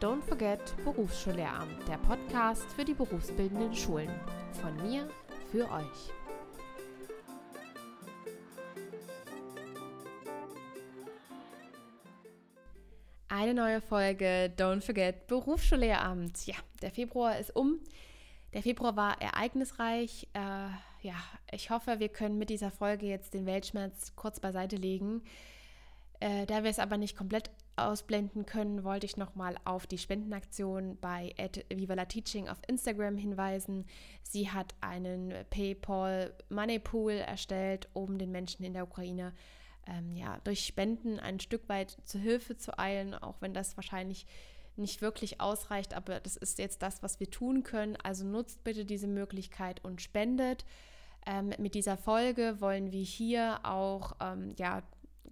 Don't Forget Berufsschullehramt, der Podcast für die berufsbildenden Schulen. Von mir für euch. Eine neue Folge Don't Forget Berufsschullehramt. Ja, der Februar ist um. Der Februar war ereignisreich. Äh, ja, ich hoffe, wir können mit dieser Folge jetzt den Weltschmerz kurz beiseite legen. Äh, da wir es aber nicht komplett ausblenden können, wollte ich nochmal auf die Spendenaktion bei Viva Teaching auf Instagram hinweisen. Sie hat einen PayPal Money Pool erstellt, um den Menschen in der Ukraine ähm, ja, durch Spenden ein Stück weit zu Hilfe zu eilen, auch wenn das wahrscheinlich nicht wirklich ausreicht, aber das ist jetzt das, was wir tun können. Also nutzt bitte diese Möglichkeit und spendet. Ähm, mit dieser Folge wollen wir hier auch ähm, ja,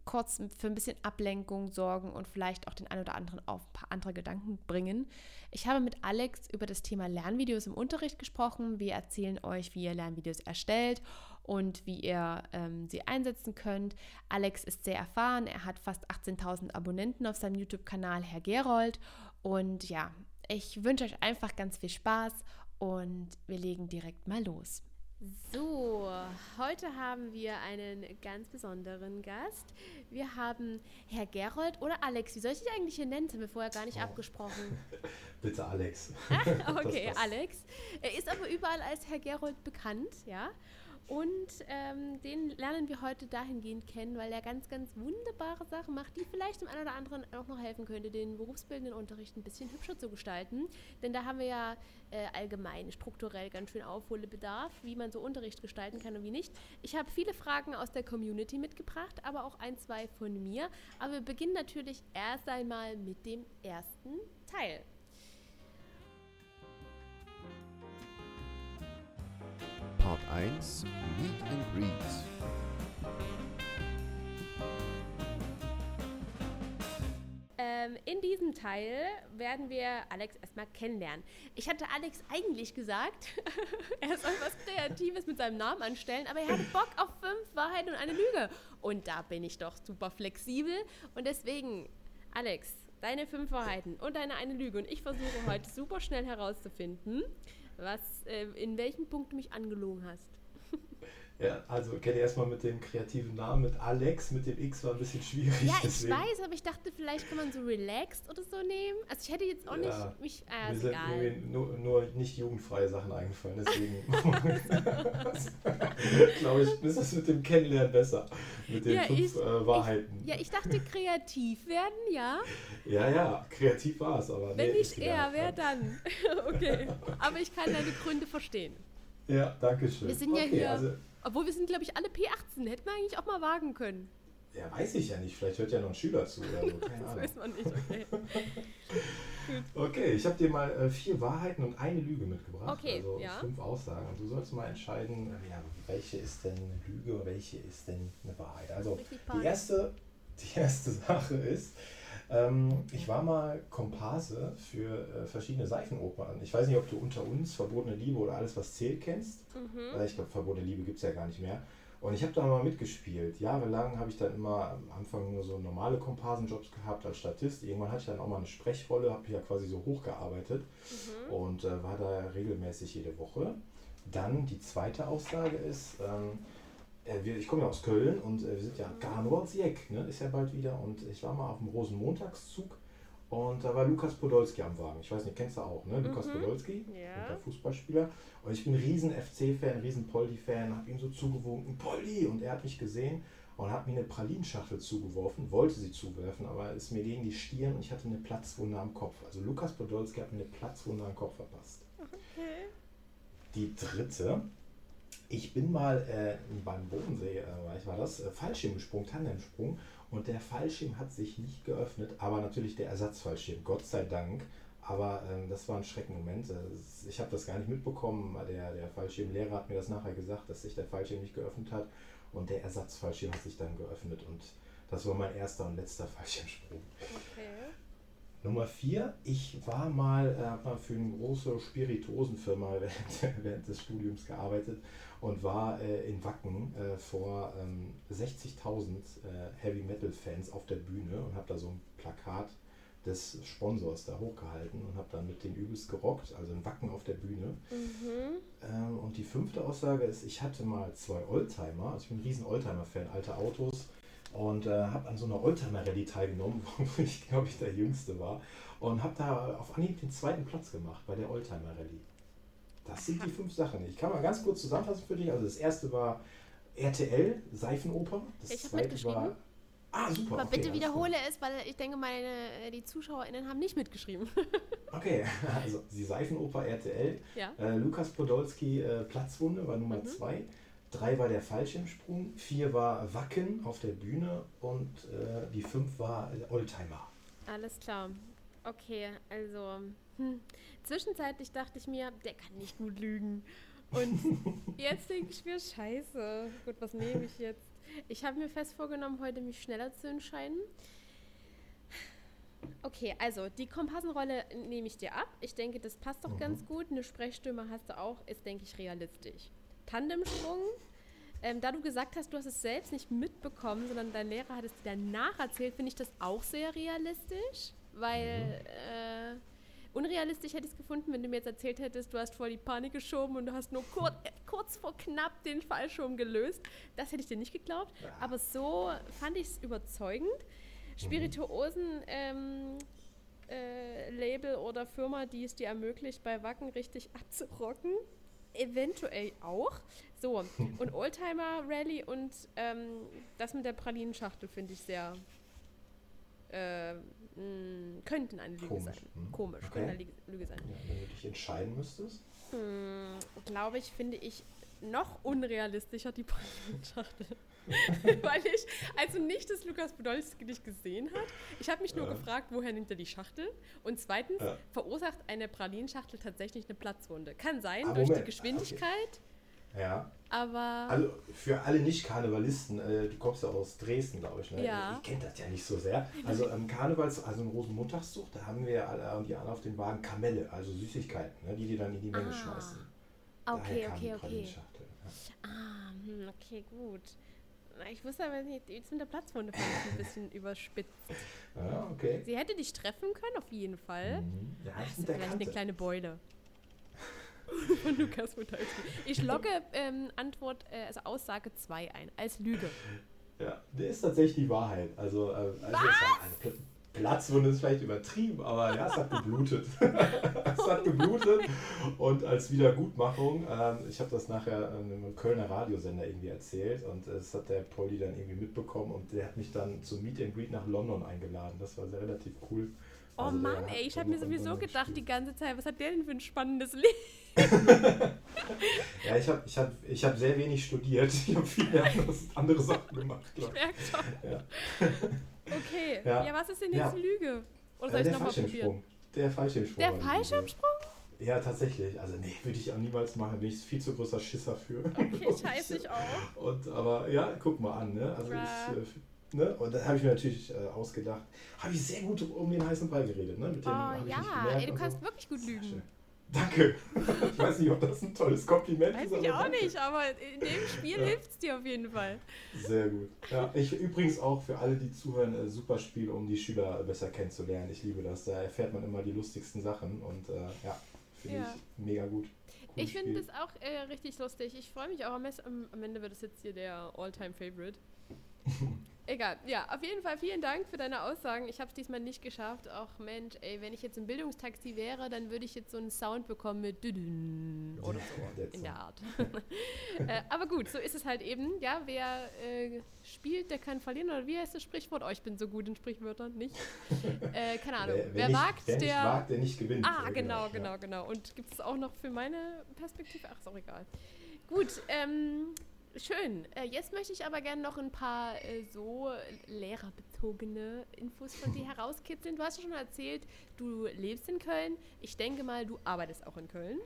kurz für ein bisschen Ablenkung sorgen und vielleicht auch den einen oder anderen auf ein paar andere Gedanken bringen. Ich habe mit Alex über das Thema Lernvideos im Unterricht gesprochen. Wir erzählen euch, wie ihr Lernvideos erstellt und wie ihr ähm, sie einsetzen könnt. Alex ist sehr erfahren. Er hat fast 18.000 Abonnenten auf seinem YouTube-Kanal, Herr Gerold. Und ja, ich wünsche euch einfach ganz viel Spaß und wir legen direkt mal los. So, heute haben wir einen ganz besonderen Gast. Wir haben Herr Gerold oder Alex. Wie soll ich dich eigentlich hier nennen? Das haben wir vorher gar nicht oh. abgesprochen. Bitte Alex. Ach, okay, Alex. Er ist aber überall als Herr Gerold bekannt, ja. Und ähm, den lernen wir heute dahingehend kennen, weil er ganz, ganz wunderbare Sachen macht, die vielleicht dem einen oder anderen auch noch helfen könnte, den berufsbildenden Unterricht ein bisschen hübscher zu gestalten. Denn da haben wir ja äh, allgemein strukturell ganz schön Aufholbedarf, wie man so Unterricht gestalten kann und wie nicht. Ich habe viele Fragen aus der Community mitgebracht, aber auch ein, zwei von mir. Aber wir beginnen natürlich erst einmal mit dem ersten Teil. Part 1 Meet and Greet. Ähm, in diesem Teil werden wir Alex erstmal kennenlernen. Ich hatte Alex eigentlich gesagt, er soll was Kreatives mit seinem Namen anstellen, aber er hatte Bock auf fünf Wahrheiten und eine Lüge. Und da bin ich doch super flexibel. Und deswegen, Alex, deine fünf Wahrheiten und deine eine Lüge. Und ich versuche heute super schnell herauszufinden, was, äh, in welchem Punkt du mich angelogen hast. Ja, also kenne erstmal mit dem kreativen Namen, mit Alex, mit dem X war ein bisschen schwierig. Ja, ich deswegen. weiß, aber ich dachte, vielleicht kann man so relaxed oder so nehmen. Also ich hätte jetzt auch ja, nicht mich. Äh, mir sind egal. Nur, nur, nicht jugendfreie Sachen eingefallen, deswegen glaube ich, ist das mit dem Kennenlernen besser. Mit den ja, fünf ich, äh, Wahrheiten. Ich, ja, ich dachte kreativ werden, ja. Ja, ja, kreativ war es, aber. Wenn nee, nicht er, wer dann? okay. Aber ich kann deine Gründe verstehen. Ja, danke schön. Wir sind okay, ja hier. Also, obwohl wir sind, glaube ich, alle P18. Hätten wir eigentlich auch mal wagen können. Ja, weiß ich ja nicht. Vielleicht hört ja noch ein Schüler zu oder so. Keine das Ahnung. weiß man nicht, okay. okay, ich habe dir mal äh, vier Wahrheiten und eine Lüge mitgebracht. Okay, also ja. fünf Aussagen. Und du sollst mal entscheiden, äh, ja, welche ist denn eine Lüge und welche ist denn eine Wahrheit. Also die erste, die erste Sache ist, ähm, ich war mal Komparse für äh, verschiedene Seifenopern. Ich weiß nicht, ob du unter uns Verbotene Liebe oder alles, was zählt, kennst. Mhm. Ich glaube, Verbotene Liebe gibt es ja gar nicht mehr. Und ich habe da mal mitgespielt. Jahrelang habe ich dann immer am Anfang nur so normale Komparsenjobs gehabt als Statist. Irgendwann hatte ich dann auch mal eine Sprechrolle, habe mich ja quasi so hochgearbeitet mhm. und äh, war da regelmäßig jede Woche. Dann die zweite Aussage ist, ähm, äh, ich komme ja aus Köln und äh, wir sind ja Garnwaldsjeck, ne, ist ja bald wieder. Und ich war mal auf dem Rosenmontagszug und da war Lukas Podolski am Wagen. Ich weiß nicht, kennst du auch, ne? Lukas mhm. Podolski, ja. der Fußballspieler. Und ich bin ein riesen FC-Fan, riesen Poldi-Fan, habe ihm so zugewunken, Poldi! Und er hat mich gesehen und hat mir eine Pralinschachtel zugeworfen, wollte sie zuwerfen, aber ist mir gegen die Stirn und ich hatte eine Platzwunde am Kopf. Also Lukas Podolski hat mir eine Platzwunde am Kopf verpasst. Okay. Die dritte, ich bin mal äh, beim Bodensee, äh, war das, äh, Fallschirmsprung, Tandemsprung und der Fallschirm hat sich nicht geöffnet, aber natürlich der Ersatzfallschirm, Gott sei Dank. Aber ähm, das war ein Schreckenmoment. Ich habe das gar nicht mitbekommen. Der, der Fallschirmlehrer hat mir das nachher gesagt, dass sich der Fallschirm nicht geöffnet hat und der Ersatzfallschirm hat sich dann geöffnet und das war mein erster und letzter Fallschirmsprung. Okay. Nummer vier, ich war mal, äh, für eine große Spirituosenfirma während, während des Studiums gearbeitet und war äh, in Wacken äh, vor ähm, 60.000 äh, Heavy Metal Fans auf der Bühne und habe da so ein Plakat des Sponsors da hochgehalten und habe dann mit den übelst gerockt, also ein Wacken auf der Bühne. Mhm. Ähm, und die fünfte Aussage ist, ich hatte mal zwei Oldtimer, also ich bin ein riesen Oldtimer-Fan, alte Autos und äh, habe an so einer Oldtimer-Rallye teilgenommen, wo ich glaube ich der Jüngste war und habe da auf Anhieb den zweiten Platz gemacht bei der Oldtimer-Rallye. Das sind die fünf Sachen. Ich kann mal ganz kurz zusammenfassen für dich. Also das erste war RTL, Seifenoper. Das ich zweite war Ah, super. Aber okay, bitte wiederhole es, weil ich denke, meine, äh, die ZuschauerInnen haben nicht mitgeschrieben. okay, also die Seifenoper RTL. Ja. Äh, Lukas Podolski, äh, Platzwunde war Nummer 2. Mhm. Drei war der Fallschirmsprung, vier war Wacken auf der Bühne und äh, die fünf war Oldtimer. Alles klar. Okay, also hm. zwischenzeitlich dachte ich mir, der kann nicht gut lügen. Und jetzt denke ich mir, scheiße. Gut, was nehme ich jetzt? Ich habe mir fest vorgenommen, heute mich schneller zu entscheiden. Okay, also die Kompassenrolle nehme ich dir ab. Ich denke, das passt doch mhm. ganz gut. Eine Sprechstimme hast du auch, ist, denke ich, realistisch. Tandemsprung, ähm, da du gesagt hast, du hast es selbst nicht mitbekommen, sondern dein Lehrer hat es dir danach erzählt, finde ich das auch sehr realistisch, weil mhm. äh, unrealistisch hätte ich es gefunden, wenn du mir jetzt erzählt hättest, du hast vor die Panik geschoben und du hast nur kur äh, kurz vor knapp den Fallschirm gelöst. Das hätte ich dir nicht geglaubt. Aber so fand ich es überzeugend. Spirituosen ähm, äh, Label oder Firma, die es dir ermöglicht, bei Wacken richtig abzurocken. Eventuell auch. So, und Oldtimer Rally und ähm, das mit der Pralinenschachtel finde ich sehr äh, mh, hm, könnten eine Lüge Komisch. sein. Hm. Komisch, okay. könnten eine Lüge sein. Ja, wenn du dich entscheiden müsstest? Hm, Glaube ich, finde ich noch unrealistischer die Pralinenschachtel. Weil ich also nicht das Lukas Podolski nicht gesehen hat. Ich habe mich nur ja. gefragt, woher nimmt er die Schachtel? Und zweitens, ja. verursacht eine Pralinenschachtel tatsächlich eine Platzwunde? Kann sein, ah, durch die Geschwindigkeit. Okay. Ja. Aber. Also für alle Nicht-Karnevalisten, äh, du kommst ja aus Dresden, glaube ich, ne? Ja. Ich kenne das ja nicht so sehr. Also im Karnevals, also im Rosenmontagszug, da haben wir alle und die anderen auf den Wagen Kamelle, also Süßigkeiten, ne? die die dann in die Menge ah. schmeißen. Okay, okay, okay. Ja. Ah, hm, okay, gut. Ich wusste aber nicht, jetzt mit der Platzwunde fand ich ein bisschen überspitzt. Ja, okay. Sie hätte dich treffen können, auf jeden Fall. Mhm. Ja, ich vielleicht Kante. eine kleine Beule. von Lukas Podolski. Ich logge ähm, Antwort, äh, also Aussage 2 ein, als Lüge. Ja, der ist tatsächlich die Wahrheit. Also, äh, also Was? Platzwunde ist vielleicht übertrieben, aber ja, es hat geblutet. es hat geblutet und als Wiedergutmachung, ähm, ich habe das nachher einem Kölner Radiosender irgendwie erzählt und das hat der Polly dann irgendwie mitbekommen und der hat mich dann zum Meet and Greet nach London eingeladen. Das war sehr relativ cool. Oh also Mann, ey, ich habe mir sowieso gedacht die ganze Zeit, was hat der denn für ein spannendes Leben? Ja, ich habe ich hab, ich hab sehr wenig studiert. Ich habe viele andere Sachen gemacht. Ich merke schon. Ja. Okay, ja. ja. was ist denn jetzt ja. Lüge? Oder soll äh, ich nochmal probieren? Der Fallschirmsprung. Der Fallschirmsprung? Ja, tatsächlich. Also nee, würde ich auch niemals machen. Bin ich viel zu großer Schisser für. Okay, scheiße ich auch. Und, aber ja, guck mal an. Ne? Also ich, äh, Ne? Und da habe ich mir natürlich äh, ausgedacht, habe ich sehr gut um den heißen Brei geredet. Ne? Mit dem, oh ja, ey, du kannst so. wirklich gut lügen. Danke. Ich weiß nicht, ob das ein tolles Kompliment weiß ist. Weiß ich auch danke. nicht, aber in dem Spiel ja. hilft es dir auf jeden Fall. Sehr gut. Ja, ich übrigens auch für alle, die zuhören, äh, super Spiel, um die Schüler besser kennenzulernen. Ich liebe das. Da erfährt man immer die lustigsten Sachen und äh, ja, finde ja. ich mega gut. ich finde das auch äh, richtig lustig. Ich freue mich auch am, am Ende wird es jetzt hier der All-Time-Favorite. Egal, ja, auf jeden Fall vielen Dank für deine Aussagen. Ich habe es diesmal nicht geschafft. Auch Mensch, ey, wenn ich jetzt im Bildungstaxi wäre, dann würde ich jetzt so einen Sound bekommen mit Düdün oder so in der Art. äh, aber gut, so ist es halt eben. Ja, wer äh, spielt, der kann verlieren. Oder wie heißt das Sprichwort? Oh, ich bin so gut in Sprichwörtern, nicht? Äh, keine Ahnung. Wer, wer nicht, wagt, wer der. wagt, der nicht gewinnt. Ah, genau, genau, ja. genau. Und gibt es auch noch für meine Perspektive? Ach, ist auch egal. Gut, ähm, Schön. Äh, jetzt möchte ich aber gerne noch ein paar äh, so lehrerbezogene Infos von dir herauskitzeln. Du hast ja schon erzählt, du lebst in Köln. Ich denke mal, du arbeitest auch in Köln.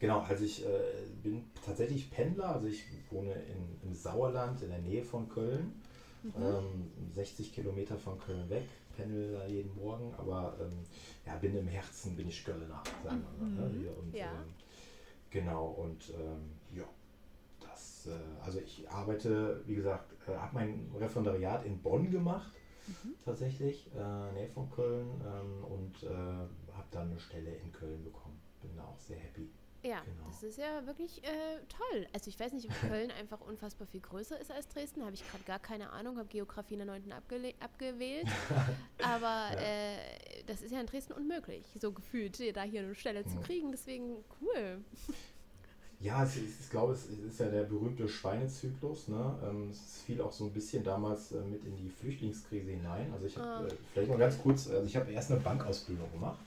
Genau, also ich äh, bin tatsächlich Pendler. Also ich wohne in, im Sauerland in der Nähe von Köln. Mhm. Ähm, 60 Kilometer von Köln weg. Pendel da jeden Morgen, aber ähm, ja, bin im Herzen, bin ich Kölner, sagen wir mal. Ne? Und, ja. ähm, genau, und äh, also ich arbeite, wie gesagt, äh, habe mein Referendariat in Bonn gemacht mhm. tatsächlich, äh, Nähe von Köln ähm, und äh, habe dann eine Stelle in Köln bekommen. Bin da auch sehr happy. Ja, genau. das ist ja wirklich äh, toll. Also ich weiß nicht, ob Köln einfach unfassbar viel größer ist als Dresden. Habe ich gerade gar keine Ahnung. Habe Geografie in der 9. abgewählt. Aber ja. äh, das ist ja in Dresden unmöglich, so gefühlt, da hier eine Stelle zu kriegen. Deswegen cool. Ja, es ist, ich glaube, es ist ja der berühmte Schweinezyklus. Ne? Ähm, es fiel auch so ein bisschen damals äh, mit in die Flüchtlingskrise hinein. Also ich habe ah. äh, vielleicht mal ganz kurz, also ich habe erst eine Bankausbildung gemacht.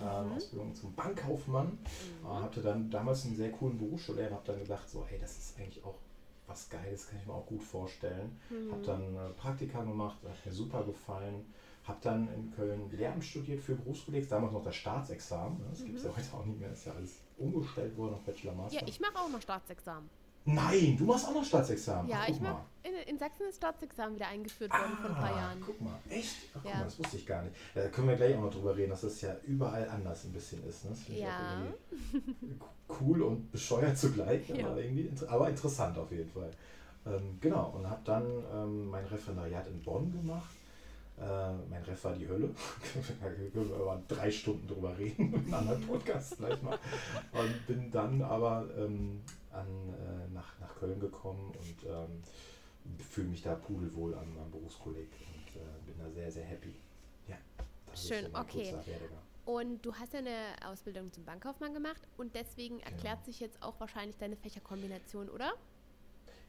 Äh, mhm. Ausbildung zum Bankkaufmann. Mhm. Äh, hatte dann damals einen sehr coolen Berufsschullehrer, habe dann gedacht, so, ey, das ist eigentlich auch was Geiles, kann ich mir auch gut vorstellen. Mhm. Habe dann äh, Praktika gemacht, hat mir super gefallen. Habe dann in Köln Lehramt studiert für Berufskollegs, damals noch das Staatsexamen. Ne? Das mhm. gibt es ja heute auch nicht mehr, das ist ja alles umgestellt worden auf Bachelor Master. Ja, ich mache auch noch Staatsexamen. Nein, du machst auch noch Staatsexamen. Ja, Ach, ich mach, in, in, Sachsen ist Staatsexamen wieder eingeführt worden ah, vor ein paar ah, Jahren. Guck mal, echt? Ach, ja. mal, das wusste ich gar nicht. Da können wir gleich auch noch drüber reden, dass das ja überall anders ein bisschen ist. Ne? Das ja. cool und bescheuert zugleich, ja. aber, irgendwie, aber interessant auf jeden Fall. Ähm, genau, und habe dann ähm, mein Referendariat in Bonn gemacht äh, mein Ref war die Hölle. da können wir über drei Stunden drüber reden, einem anderen Podcast gleich mal. Und bin dann aber ähm, an, äh, nach, nach Köln gekommen und ähm, fühle mich da pudelwohl an meinem Berufskolleg und äh, bin da sehr, sehr happy. Ja, Schön, so okay. Und du hast ja eine Ausbildung zum Bankkaufmann gemacht und deswegen genau. erklärt sich jetzt auch wahrscheinlich deine Fächerkombination, oder?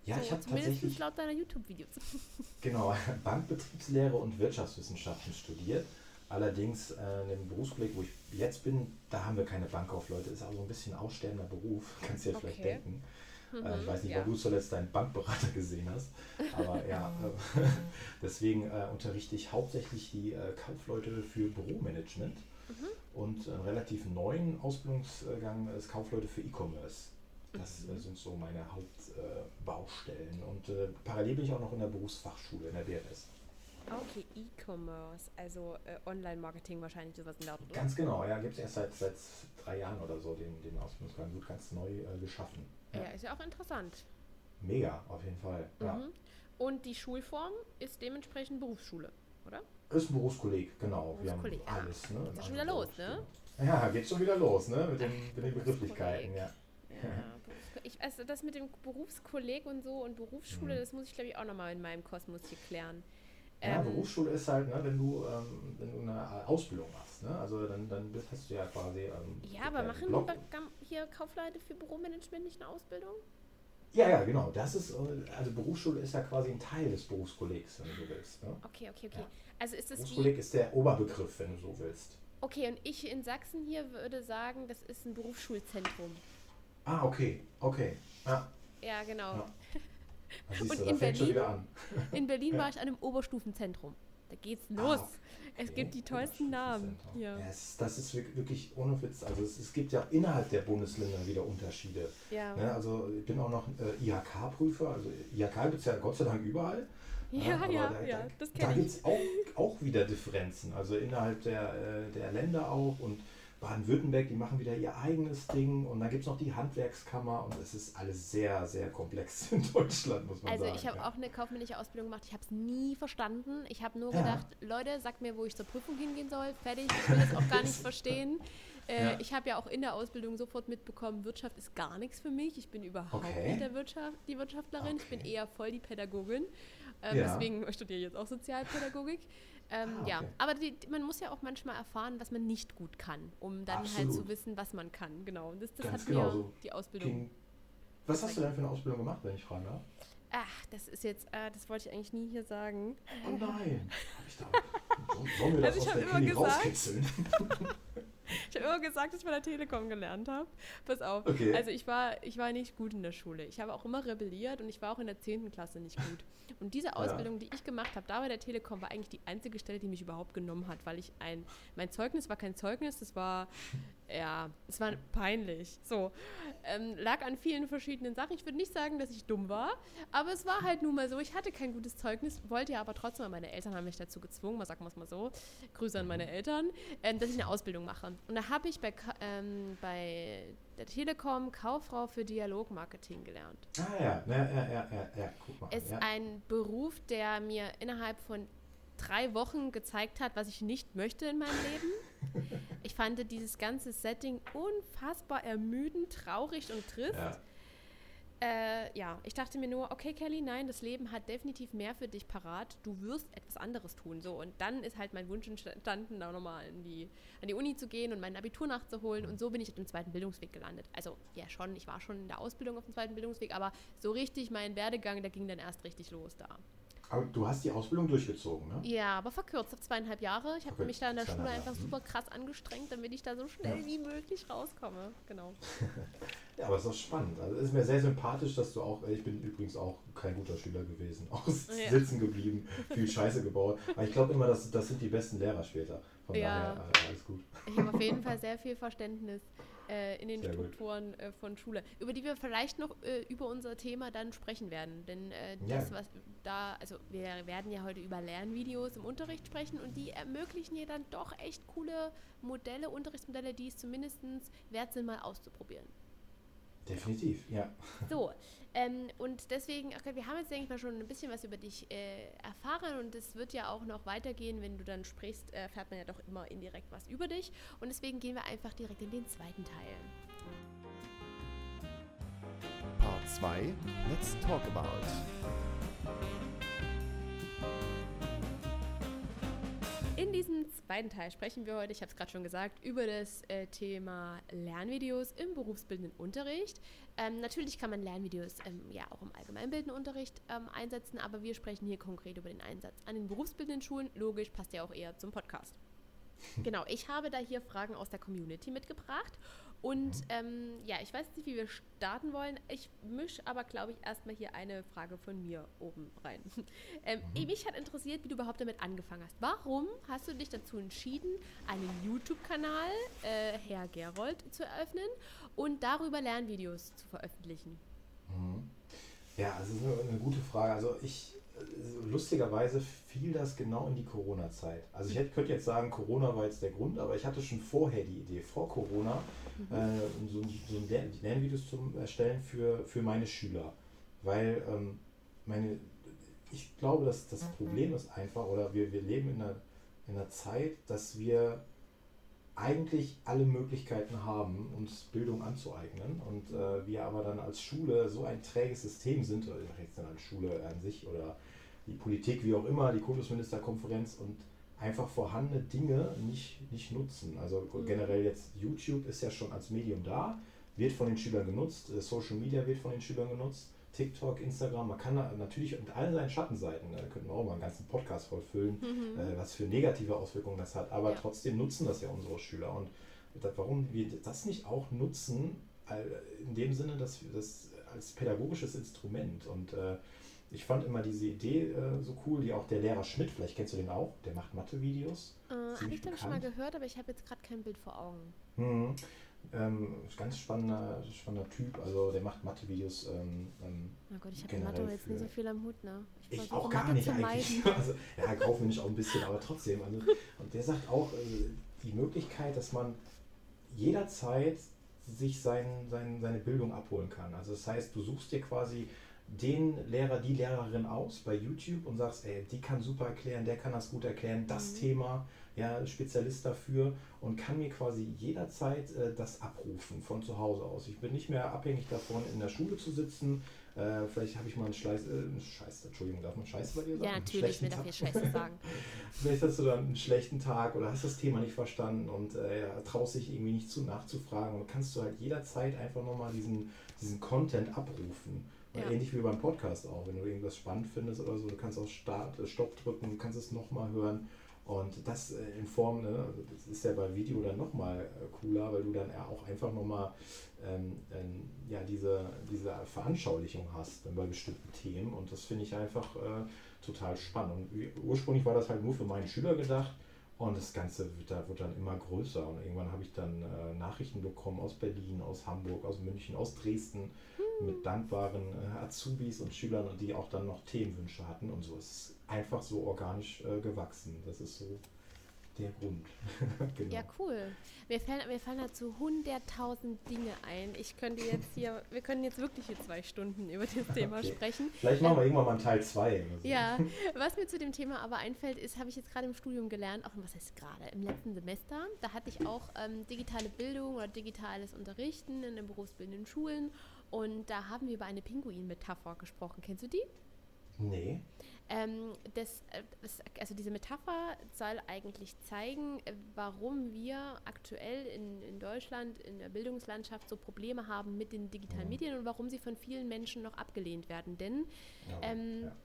Ja, so, ich habe tatsächlich laut deiner YouTube-Videos. Genau, Bankbetriebslehre und Wirtschaftswissenschaften studiert. Allerdings äh, in dem Berufskolleg, wo ich jetzt bin, da haben wir keine Bankkaufleute. Ist auch so ein bisschen aussterbender Beruf, kannst du dir okay. vielleicht denken. Mhm, äh, ich weiß nicht, ja. weil du zuletzt deinen Bankberater gesehen hast. Aber ja, äh, deswegen äh, unterrichte ich hauptsächlich die äh, Kaufleute für Büromanagement. Mhm. Und einen relativ neuen Ausbildungsgang ist Kaufleute für E-Commerce. Das äh, sind so meine Hauptbaustellen. Und äh, parallel bin ich auch noch in der Berufsfachschule, in der BRS. Okay, E-Commerce, also äh, Online-Marketing wahrscheinlich sowas in der Art. Ganz genau, ja, gibt es erst seit, seit drei Jahren oder so den, den Ausbildungsgang, wird ganz neu äh, geschaffen. Ja. ja. ist ja auch interessant. Mega, auf jeden Fall. Mhm. Ja. Und die Schulform ist dementsprechend Berufsschule, oder? Ist ein Berufskolleg, genau. Berufskolleg, Wir haben alles. Ne, geht schon wieder los, ne? Ja, geht schon wieder los, ne? Mit den, mit den Begrifflichkeiten, ja. Ja, ich, also das mit dem Berufskolleg und so und Berufsschule, mhm. das muss ich glaube ich auch nochmal in meinem Kosmos hier klären. Ja, ähm, Berufsschule ist halt, ne, wenn du, ähm, wenn du eine Ausbildung machst, ne? Also dann, dann hast du ja quasi. Ähm, ja, aber machen Blog. hier Kaufleute für Büromanagement nicht eine Ausbildung? Ja, ja, genau. Das ist, äh, also Berufsschule ist ja quasi ein Teil des Berufskollegs, wenn du willst. Ne? Okay, okay, okay. Ja. Also ist das Berufskolleg ist der Oberbegriff, wenn du so willst. Okay, und ich in Sachsen hier würde sagen, das ist ein Berufsschulzentrum. Ah, okay, okay. Ja, ja genau. Ja. Und du, in, Berlin, in Berlin ja. war ich an einem Oberstufenzentrum. Da geht's ah, los. Ah, okay. Es gibt die tollsten Namen. Ja. ja es, das ist wirklich ohne Witz. Also es, es, gibt ja innerhalb der Bundesländer wieder Unterschiede. Ja. Ne, also ich bin auch noch äh, IHK-Prüfer. Also IHK gibt es ja Gott sei Dank überall. Ja, ja, ja, da, ja, das kenne ich. Da gibt es auch, auch wieder Differenzen. Also innerhalb der, äh, der Länder auch und Baden-Württemberg, die machen wieder ihr eigenes Ding und dann gibt es noch die Handwerkskammer und es ist alles sehr, sehr komplex in Deutschland, muss man also sagen. Also ich habe ja. auch eine kaufmännische Ausbildung gemacht, ich habe es nie verstanden. Ich habe nur ja. gedacht, Leute, sagt mir, wo ich zur Prüfung hingehen soll, fertig, ich will es auch gar nicht verstehen. Äh, ja. Ich habe ja auch in der Ausbildung sofort mitbekommen, Wirtschaft ist gar nichts für mich. Ich bin überhaupt okay. nicht der Wirtschaft, die Wirtschaftlerin, okay. ich bin eher voll die Pädagogin. Ähm, deswegen studiere ich jetzt auch Sozialpädagogik. Ähm, ah, okay. Ja, aber die, man muss ja auch manchmal erfahren, was man nicht gut kann, um dann halt Absolut. halt zu wissen, was man kann. Genau. Und das, das hat genau mir so. die Ausbildung. King. Was hast du denn für eine Ausbildung gemacht, wenn ich fragen darf? Ach, das ist jetzt, äh, das wollte ich eigentlich nie hier sagen. Oh nein. ich da, sollen wir das also ich aus der Klinik rauskitzeln? ich habe immer gesagt, dass ich bei der Telekom gelernt habe. Pass auf. Okay. Also ich war, ich war nicht gut in der Schule. Ich habe auch immer rebelliert und ich war auch in der 10. Klasse nicht gut. Und diese Ausbildung, ja. die ich gemacht habe, da bei der Telekom, war eigentlich die einzige Stelle, die mich überhaupt genommen hat, weil ich ein, mein Zeugnis war kein Zeugnis, das war, ja, es war peinlich. So, ähm, lag an vielen verschiedenen Sachen. Ich würde nicht sagen, dass ich dumm war, aber es war halt nun mal so, ich hatte kein gutes Zeugnis, wollte ja aber trotzdem, weil meine Eltern haben mich dazu gezwungen, mal sagen wir es mal so, Grüße an meine Eltern, ähm, dass ich eine Ausbildung mache. Und da habe ich bei, ähm, bei der Telekom Kauffrau für Dialogmarketing gelernt. Ah ja, ja, ja, ja, ja, ja. guck mal. Ist ja. ein Beruf, der mir innerhalb von drei Wochen gezeigt hat, was ich nicht möchte in meinem Leben. Ich fand dieses ganze Setting unfassbar ermüdend, traurig und trist. Ja. Äh, ja, ich dachte mir nur, okay, Kelly, nein, das Leben hat definitiv mehr für dich parat. Du wirst etwas anderes tun. So, und dann ist halt mein Wunsch entstanden, da nochmal an die, an die Uni zu gehen und mein Abitur nachzuholen. Und so bin ich auf dem zweiten Bildungsweg gelandet. Also, ja, schon, ich war schon in der Ausbildung auf dem zweiten Bildungsweg, aber so richtig mein Werdegang, der ging dann erst richtig los da. Aber du hast die Ausbildung durchgezogen, ne? Ja, aber verkürzt auf zweieinhalb Jahre. Ich habe mich da in der Schule einfach super krass angestrengt, damit ich da so schnell ja. wie möglich rauskomme. Genau. ja, aber es ist auch spannend. Also es ist mir sehr sympathisch, dass du auch, ich bin übrigens auch kein guter Schüler gewesen, auch ja. sitzen geblieben, viel Scheiße gebaut. Aber ich glaube immer, dass das sind die besten Lehrer später. Von ja. daher äh, alles gut. Ich habe auf jeden Fall sehr viel Verständnis äh, in den Sehr Strukturen äh, von Schule, über die wir vielleicht noch äh, über unser Thema dann sprechen werden. Denn äh, das, ja. was da, also wir werden ja heute über Lernvideos im Unterricht sprechen und die ermöglichen ja dann doch echt coole Modelle, Unterrichtsmodelle, die es zumindest wert sind, mal auszuprobieren. Definitiv, ja. So, ähm, und deswegen, okay, wir haben jetzt, denke ich mal, schon ein bisschen was über dich äh, erfahren und es wird ja auch noch weitergehen, wenn du dann sprichst, äh, erfährt man ja doch immer indirekt was über dich. Und deswegen gehen wir einfach direkt in den zweiten Teil. Part 2, let's talk about. In diesem zweiten Teil sprechen wir heute, ich habe es gerade schon gesagt, über das äh, Thema Lernvideos im berufsbildenden Unterricht. Ähm, natürlich kann man Lernvideos ähm, ja auch im allgemeinbildenden Unterricht ähm, einsetzen, aber wir sprechen hier konkret über den Einsatz an den berufsbildenden Schulen. Logisch, passt ja auch eher zum Podcast. Genau, ich habe da hier Fragen aus der Community mitgebracht und ähm, ja, ich weiß nicht, wie wir starten wollen. Ich mische aber, glaube ich, erstmal hier eine Frage von mir oben rein. ähm, mhm. Mich hat interessiert, wie du überhaupt damit angefangen hast. Warum hast du dich dazu entschieden, einen YouTube-Kanal, äh, Herr Gerold, zu eröffnen und darüber Lernvideos zu veröffentlichen? Mhm. Ja, das ist eine, eine gute Frage. Also ich lustigerweise fiel das genau in die Corona-Zeit. Also ich hätte, könnte jetzt sagen, Corona war jetzt der Grund, aber ich hatte schon vorher die Idee, vor Corona, mhm. äh, so, so Lernvideos zu erstellen für, für meine Schüler. Weil ähm, meine, ich glaube, dass das Problem ist einfach, oder wir, wir leben in einer, in einer Zeit, dass wir eigentlich alle Möglichkeiten haben, uns Bildung anzueignen und äh, wir aber dann als Schule so ein träges System sind, oder jetzt dann als Schule an sich oder die Politik, wie auch immer, die Kultusministerkonferenz und einfach vorhandene Dinge nicht, nicht nutzen. Also mhm. generell jetzt YouTube ist ja schon als Medium da, wird von den Schülern genutzt, äh, Social Media wird von den Schülern genutzt, TikTok, Instagram, man kann da natürlich mit allen seinen Schattenseiten, da könnten wir auch mal einen ganzen Podcast vollfüllen, mhm. äh, was für negative Auswirkungen das hat, aber ja. trotzdem nutzen das ja unsere Schüler. Und warum wir das nicht auch nutzen, in dem Sinne, dass wir das als pädagogisches Instrument und äh, ich fand immer diese Idee äh, so cool, die auch der Lehrer Schmidt, vielleicht kennst du den auch, der macht Mathe-Videos. Äh, habe ich glaube schon mal gehört, aber ich habe jetzt gerade kein Bild vor Augen. Mhm. Ähm, ganz spannender, spannender Typ, also der macht Mathe-Videos. Ähm, ähm, Na Gott, ich habe Mathe jetzt nicht so viel am Hut, ne? Ich, ich auch gar Mathe nicht eigentlich. Also, ja, kaufen nicht auch ein bisschen, aber trotzdem. Also, und der sagt auch äh, die Möglichkeit, dass man jederzeit sich sein, sein, seine Bildung abholen kann. Also das heißt, du suchst dir quasi den Lehrer, die Lehrerin aus bei YouTube und sagst, ey, die kann super erklären, der kann das gut erklären, das mhm. Thema, ja, Spezialist dafür und kann mir quasi jederzeit äh, das abrufen von zu Hause aus. Ich bin nicht mehr abhängig davon, in der Schule zu sitzen. Äh, vielleicht habe ich mal einen Scheiß, äh, Scheiß, Entschuldigung, darf man Scheiß bei dir sagen? Ja, natürlich, mir darf ich Scheiße sagen. vielleicht hast du dann einen schlechten Tag oder hast das Thema nicht verstanden und äh, traust dich irgendwie nicht zu nachzufragen und kannst du halt jederzeit einfach nochmal diesen, diesen Content abrufen. Ja. Ähnlich wie beim Podcast auch. Wenn du irgendwas spannend findest oder so, du kannst auch Start, äh, Stopp drücken, du kannst es nochmal hören. Und das äh, in Form, ne, das ist ja bei Video dann nochmal äh, cooler, weil du dann auch einfach nochmal ähm, ähm, ja, diese, diese Veranschaulichung hast bei bestimmten Themen. Und das finde ich einfach äh, total spannend. Und ursprünglich war das halt nur für meine Schüler gedacht. Und das Ganze wird, da, wird dann immer größer. Und irgendwann habe ich dann äh, Nachrichten bekommen aus Berlin, aus Hamburg, aus München, aus Dresden mit dankbaren äh, Azubis und Schülern, die auch dann noch Themenwünsche hatten und so. Es ist einfach so organisch äh, gewachsen. Das ist so der Grund. genau. Ja, cool. Mir fallen, mir fallen dazu hunderttausend Dinge ein. Ich könnte jetzt hier, wir können jetzt wirklich hier zwei Stunden über das Thema okay. sprechen. Vielleicht machen wir ähm, irgendwann mal einen Teil 2. So. Ja, was mir zu dem Thema aber einfällt, ist, habe ich jetzt gerade im Studium gelernt, auch was heißt gerade, im letzten Semester, da hatte ich auch ähm, digitale Bildung oder digitales Unterrichten in den berufsbildenden Schulen und da haben wir über eine Pinguin-Metapher gesprochen. Kennst du die? Nee. Ähm, das, äh, das, also diese Metapher soll eigentlich zeigen, äh, warum wir aktuell in, in Deutschland in der Bildungslandschaft so Probleme haben mit den digitalen mhm. Medien und warum sie von vielen Menschen noch abgelehnt werden. Denn ja, ähm, ja.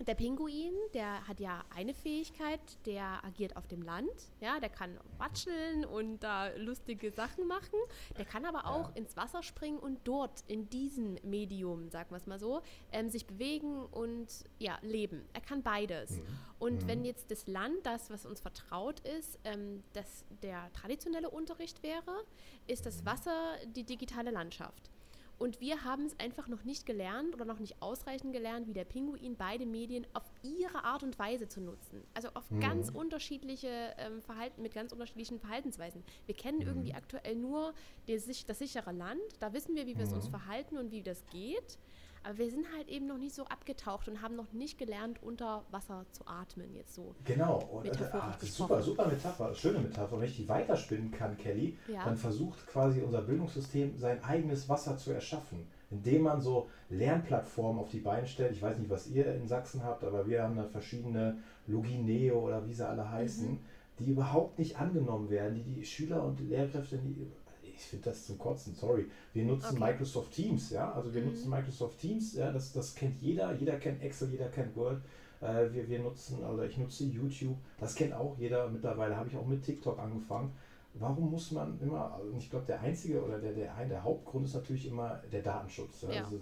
Der Pinguin, der hat ja eine Fähigkeit, der agiert auf dem Land, ja, der kann watscheln und da lustige Sachen machen. Der kann aber auch ja. ins Wasser springen und dort in diesem Medium, sagen wir es mal so, ähm, sich bewegen und ja, leben. Er kann beides. Mhm. Und mhm. wenn jetzt das Land, das, was uns vertraut ist, ähm, das der traditionelle Unterricht wäre, ist das mhm. Wasser die digitale Landschaft. Und wir haben es einfach noch nicht gelernt oder noch nicht ausreichend gelernt, wie der Pinguin beide Medien auf ihre Art und Weise zu nutzen. Also auf mhm. ganz unterschiedliche ähm, Verhalten, mit ganz unterschiedlichen Verhaltensweisen. Wir kennen mhm. irgendwie aktuell nur das, das sichere Land. Da wissen wir, wie wir es uns mhm. verhalten und wie das geht. Aber wir sind halt eben noch nicht so abgetaucht und haben noch nicht gelernt, unter Wasser zu atmen, jetzt so. Genau, und ach, super, super Metapher, schöne Metapher. Wenn ich die weiterspinnen kann, Kelly, ja. dann versucht quasi unser Bildungssystem sein eigenes Wasser zu erschaffen, indem man so Lernplattformen auf die Beine stellt. Ich weiß nicht, was ihr in Sachsen habt, aber wir haben da verschiedene Logineo oder wie sie alle heißen, mhm. die überhaupt nicht angenommen werden, die die Schüler und Lehrkräfte nie, ich finde das zum Kotzen, sorry. Wir nutzen okay. Microsoft Teams, ja. Also wir mhm. nutzen Microsoft Teams, ja, das, das kennt jeder, jeder kennt Excel, jeder kennt Word. Äh, wir, wir nutzen, also ich nutze YouTube, das kennt auch jeder mittlerweile, habe ich auch mit TikTok angefangen. Warum muss man immer, also ich glaube, der einzige oder der, der, der Hauptgrund ist natürlich immer der Datenschutz. Ja? Ja. Also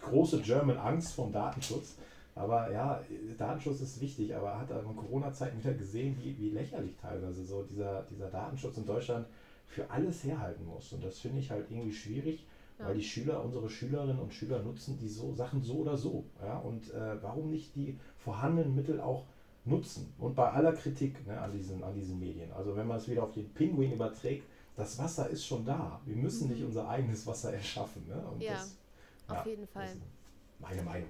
große German Angst vom Datenschutz. Aber ja, Datenschutz ist wichtig, aber hat in Corona-Zeiten wieder gesehen, wie, wie lächerlich teilweise so dieser, dieser Datenschutz in Deutschland für alles herhalten muss. Und das finde ich halt irgendwie schwierig, ja. weil die Schüler, unsere Schülerinnen und Schüler nutzen die so Sachen so oder so. Ja? Und äh, warum nicht die vorhandenen Mittel auch nutzen? Und bei aller Kritik ne, an, diesen, an diesen Medien. Also wenn man es wieder auf den Pinguin überträgt, das Wasser ist schon da. Wir müssen nicht mhm. unser eigenes Wasser erschaffen. Ne? ja, das, auf ja, jeden Fall. Meine Meinung.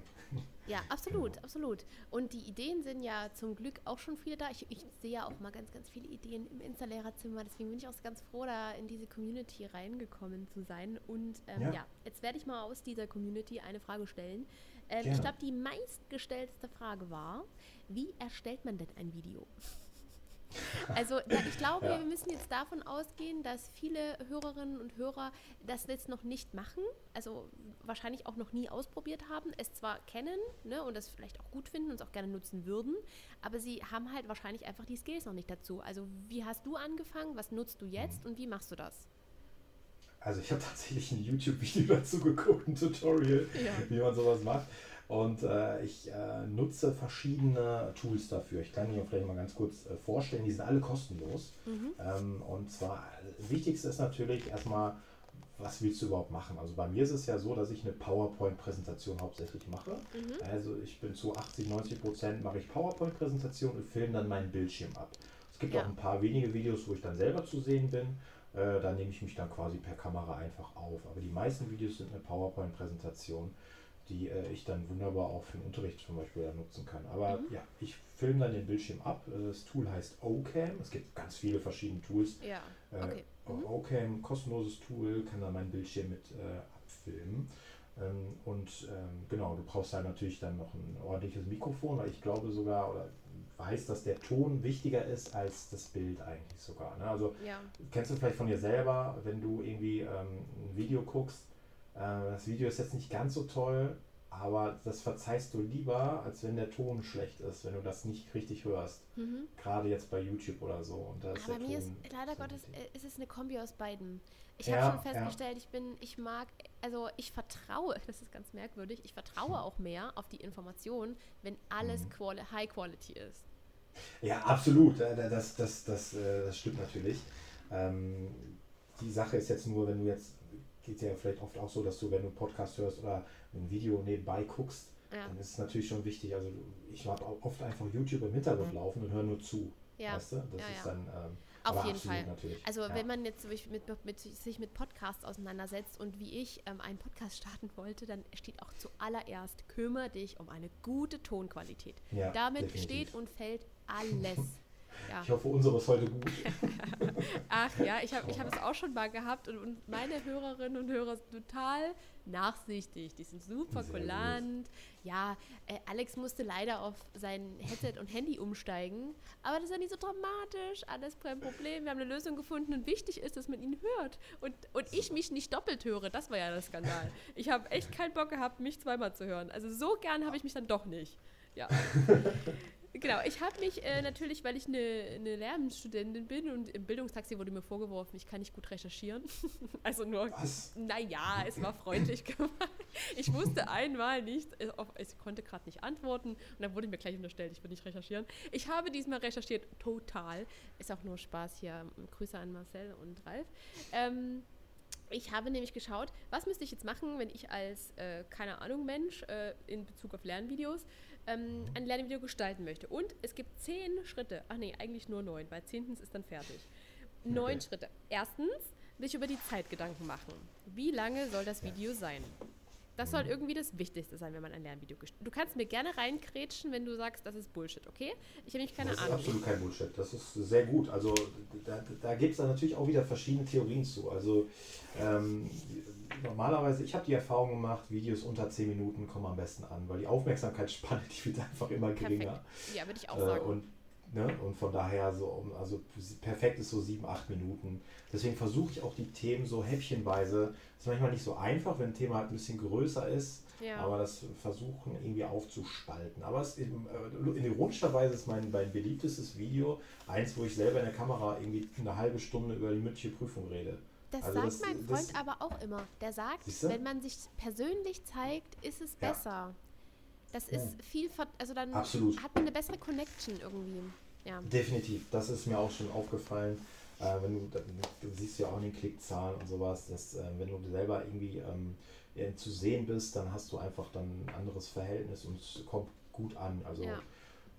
Ja, absolut, genau. absolut. Und die Ideen sind ja zum Glück auch schon viele da. Ich, ich sehe ja auch mal ganz, ganz viele Ideen im Insta-Lehrerzimmer. Deswegen bin ich auch ganz froh, da in diese Community reingekommen zu sein. Und ähm, ja. ja. jetzt werde ich mal aus dieser Community eine Frage stellen. Ähm, ich glaube, die meistgestellte Frage war, wie erstellt man denn ein Video? Also ich glaube, ja. wir müssen jetzt davon ausgehen, dass viele Hörerinnen und Hörer das jetzt noch nicht machen, also wahrscheinlich auch noch nie ausprobiert haben, es zwar kennen ne, und das vielleicht auch gut finden und es auch gerne nutzen würden, aber sie haben halt wahrscheinlich einfach die Skills noch nicht dazu. Also wie hast du angefangen, was nutzt du jetzt mhm. und wie machst du das? Also ich habe tatsächlich ein YouTube-Video dazu geguckt, ein Tutorial, ja. wie man sowas macht. Und äh, ich äh, nutze verschiedene Tools dafür. Ich kann Ihnen vielleicht mal ganz kurz äh, vorstellen, die sind alle kostenlos. Mhm. Ähm, und zwar, das Wichtigste ist natürlich erstmal, was willst du überhaupt machen? Also bei mir ist es ja so, dass ich eine PowerPoint-Präsentation hauptsächlich mache. Mhm. Also ich bin zu 80, 90 Prozent mache ich PowerPoint-Präsentation und filme dann meinen Bildschirm ab. Es gibt ja. auch ein paar wenige Videos, wo ich dann selber zu sehen bin. Äh, da nehme ich mich dann quasi per Kamera einfach auf. Aber die meisten Videos sind eine PowerPoint-Präsentation die äh, ich dann wunderbar auch für den Unterricht zum Beispiel nutzen kann. Aber mhm. ja, ich filme dann den Bildschirm ab. Das Tool heißt OCam. Es gibt ganz viele verschiedene Tools. Ja. Äh, okay. Äh, mhm. OCam, kostenloses Tool, kann dann meinen Bildschirm mit äh, abfilmen. Ähm, und ähm, genau, du brauchst halt natürlich dann noch ein ordentliches Mikrofon, weil ich glaube sogar oder weiß, dass der Ton wichtiger ist als das Bild eigentlich sogar. Ne? Also ja. kennst du vielleicht von dir selber, wenn du irgendwie ähm, ein Video guckst, äh, das Video ist jetzt nicht ganz so toll, aber das verzeihst du lieber, als wenn der Ton schlecht ist, wenn du das nicht richtig hörst. Mhm. Gerade jetzt bei YouTube oder so. Und da ist aber mir ist leider Gottes äh, ist es eine Kombi aus beiden. Ich ja, habe schon festgestellt, ja. ich bin, ich mag, also ich vertraue, das ist ganz merkwürdig, ich vertraue auch mehr auf die Information, wenn alles mhm. quali High Quality ist. Ja, absolut. Das, das, das, äh, das stimmt natürlich. Ähm, die Sache ist jetzt nur, wenn du jetzt geht ja vielleicht oft auch so, dass du, wenn du einen Podcast hörst oder ein Video nebenbei guckst, ja. dann ist es natürlich schon wichtig. Also ich habe oft einfach YouTube im Hintergrund mhm. laufen und höre nur zu. Ja. Weißt du? Das Ja, ist dann. Ähm, Auf jeden Fall. Natürlich. Also ja. wenn man jetzt sich mit, mit, sich mit Podcasts auseinandersetzt und wie ich ähm, einen Podcast starten wollte, dann steht auch zuallererst, kümmere dich um eine gute Tonqualität. Ja, Damit definitiv. steht und fällt alles. Ja. Ich hoffe, unsere ist heute gut. Ach ja, ich habe ich hab es auch schon mal gehabt und, und meine Hörerinnen und Hörer sind total nachsichtig. Die sind super Sehr kulant. Ja, äh, Alex musste leider auf sein Headset und Handy umsteigen, aber das ist ja nicht so dramatisch. Alles kein Problem. Wir haben eine Lösung gefunden und wichtig ist, dass man ihn hört. Und, und ich mich nicht doppelt höre. Das war ja der Skandal. Ich habe echt keinen Bock gehabt, mich zweimal zu hören. Also so gern habe ich mich dann doch nicht. Ja. Genau, ich habe mich äh, natürlich, weil ich eine, eine Lehramtsstudentin bin und im Bildungstaxi wurde mir vorgeworfen, ich kann nicht gut recherchieren. also nur, naja, es war freundlich gemacht. Ich wusste einmal nicht, äh, ich konnte gerade nicht antworten und dann wurde mir gleich unterstellt, ich würde nicht recherchieren. Ich habe diesmal recherchiert, total. Ist auch nur Spaß hier. Grüße an Marcel und Ralf. Ähm, ich habe nämlich geschaut, was müsste ich jetzt machen, wenn ich als, äh, keine Ahnung, Mensch äh, in Bezug auf Lernvideos ähm, ein Lernvideo gestalten möchte. Und es gibt zehn Schritte. Ach nee, eigentlich nur neun, weil zehntens ist dann fertig. Neun Okay. Schritte. Erstens, sich über die Zeit Gedanken machen. Wie lange soll das Video sein? Das soll irgendwie das Wichtigste sein, wenn man ein Lernvideo gestaltet. Du kannst mir gerne reinkrätschen, wenn du sagst, das ist Bullshit, okay? Ich habe nämlich keine das ist Ahnung. absolut kein Bullshit. Das ist sehr gut. Also da, da gibt es dann natürlich auch wieder verschiedene Theorien zu. Also ähm, normalerweise, ich habe die Erfahrung gemacht, Videos unter 10 Minuten kommen am besten an, weil die Aufmerksamkeitsspanne, die wird einfach immer geringer. Perfekt. Ja, würde ich auch Äh, sagen. und, ne, und von daher so, also perfekt ist so sieben, acht Minuten. Deswegen versuche ich auch die Themen so häppchenweise. Ist manchmal nicht so einfach, wenn ein Thema halt ein bisschen größer ist, ja. aber das versuchen irgendwie aufzuspalten. Aber es, in, äh, in ironischer Weise ist mein, mein beliebtestes Video eins, wo ich selber in der Kamera irgendwie eine halbe Stunde über die mündliche Prüfung rede. Das Also sagt das- mein das- Freund aber auch immer. Der sagt, wenn man sich persönlich zeigt, ist es Ja. besser. Das ist Ja. viel, also dann Absolut. hat man eine bessere Connection irgendwie. Ja. Definitiv, das ist mir auch schon aufgefallen. Äh, wenn du, du siehst ja auch in den Klickzahlen und sowas, dass äh, wenn du selber irgendwie ähm, ja, zu sehen bist, dann hast du einfach dann ein anderes Verhältnis und es kommt gut an. Also Ja.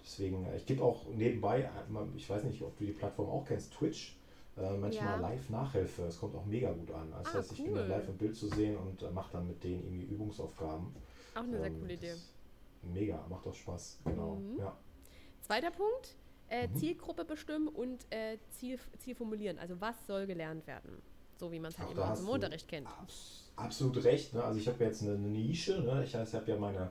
deswegen, äh, ich gebe auch nebenbei, äh, ich weiß nicht, ob du die Plattform auch kennst, Twitch, äh, manchmal Ja. Live-Nachhilfe. Es kommt auch mega gut an. Also Ah, das heißt, ich bin cool. dann live im Bild zu sehen und äh, mache dann mit denen irgendwie Übungsaufgaben. Auch eine sehr Ähm, coole Idee. das Mega, macht auch Spaß. Genau. Mhm. Ja. Zweiter Punkt, äh, Mhm. Zielgruppe bestimmen und äh, Ziel, Ziel formulieren. Also was soll gelernt werden? So wie man es halt immer aus dem Unterricht kennt. Abs absolut recht. Ne? Also ich habe jetzt eine, eine Nische. Ne? Ich ich habe ja meine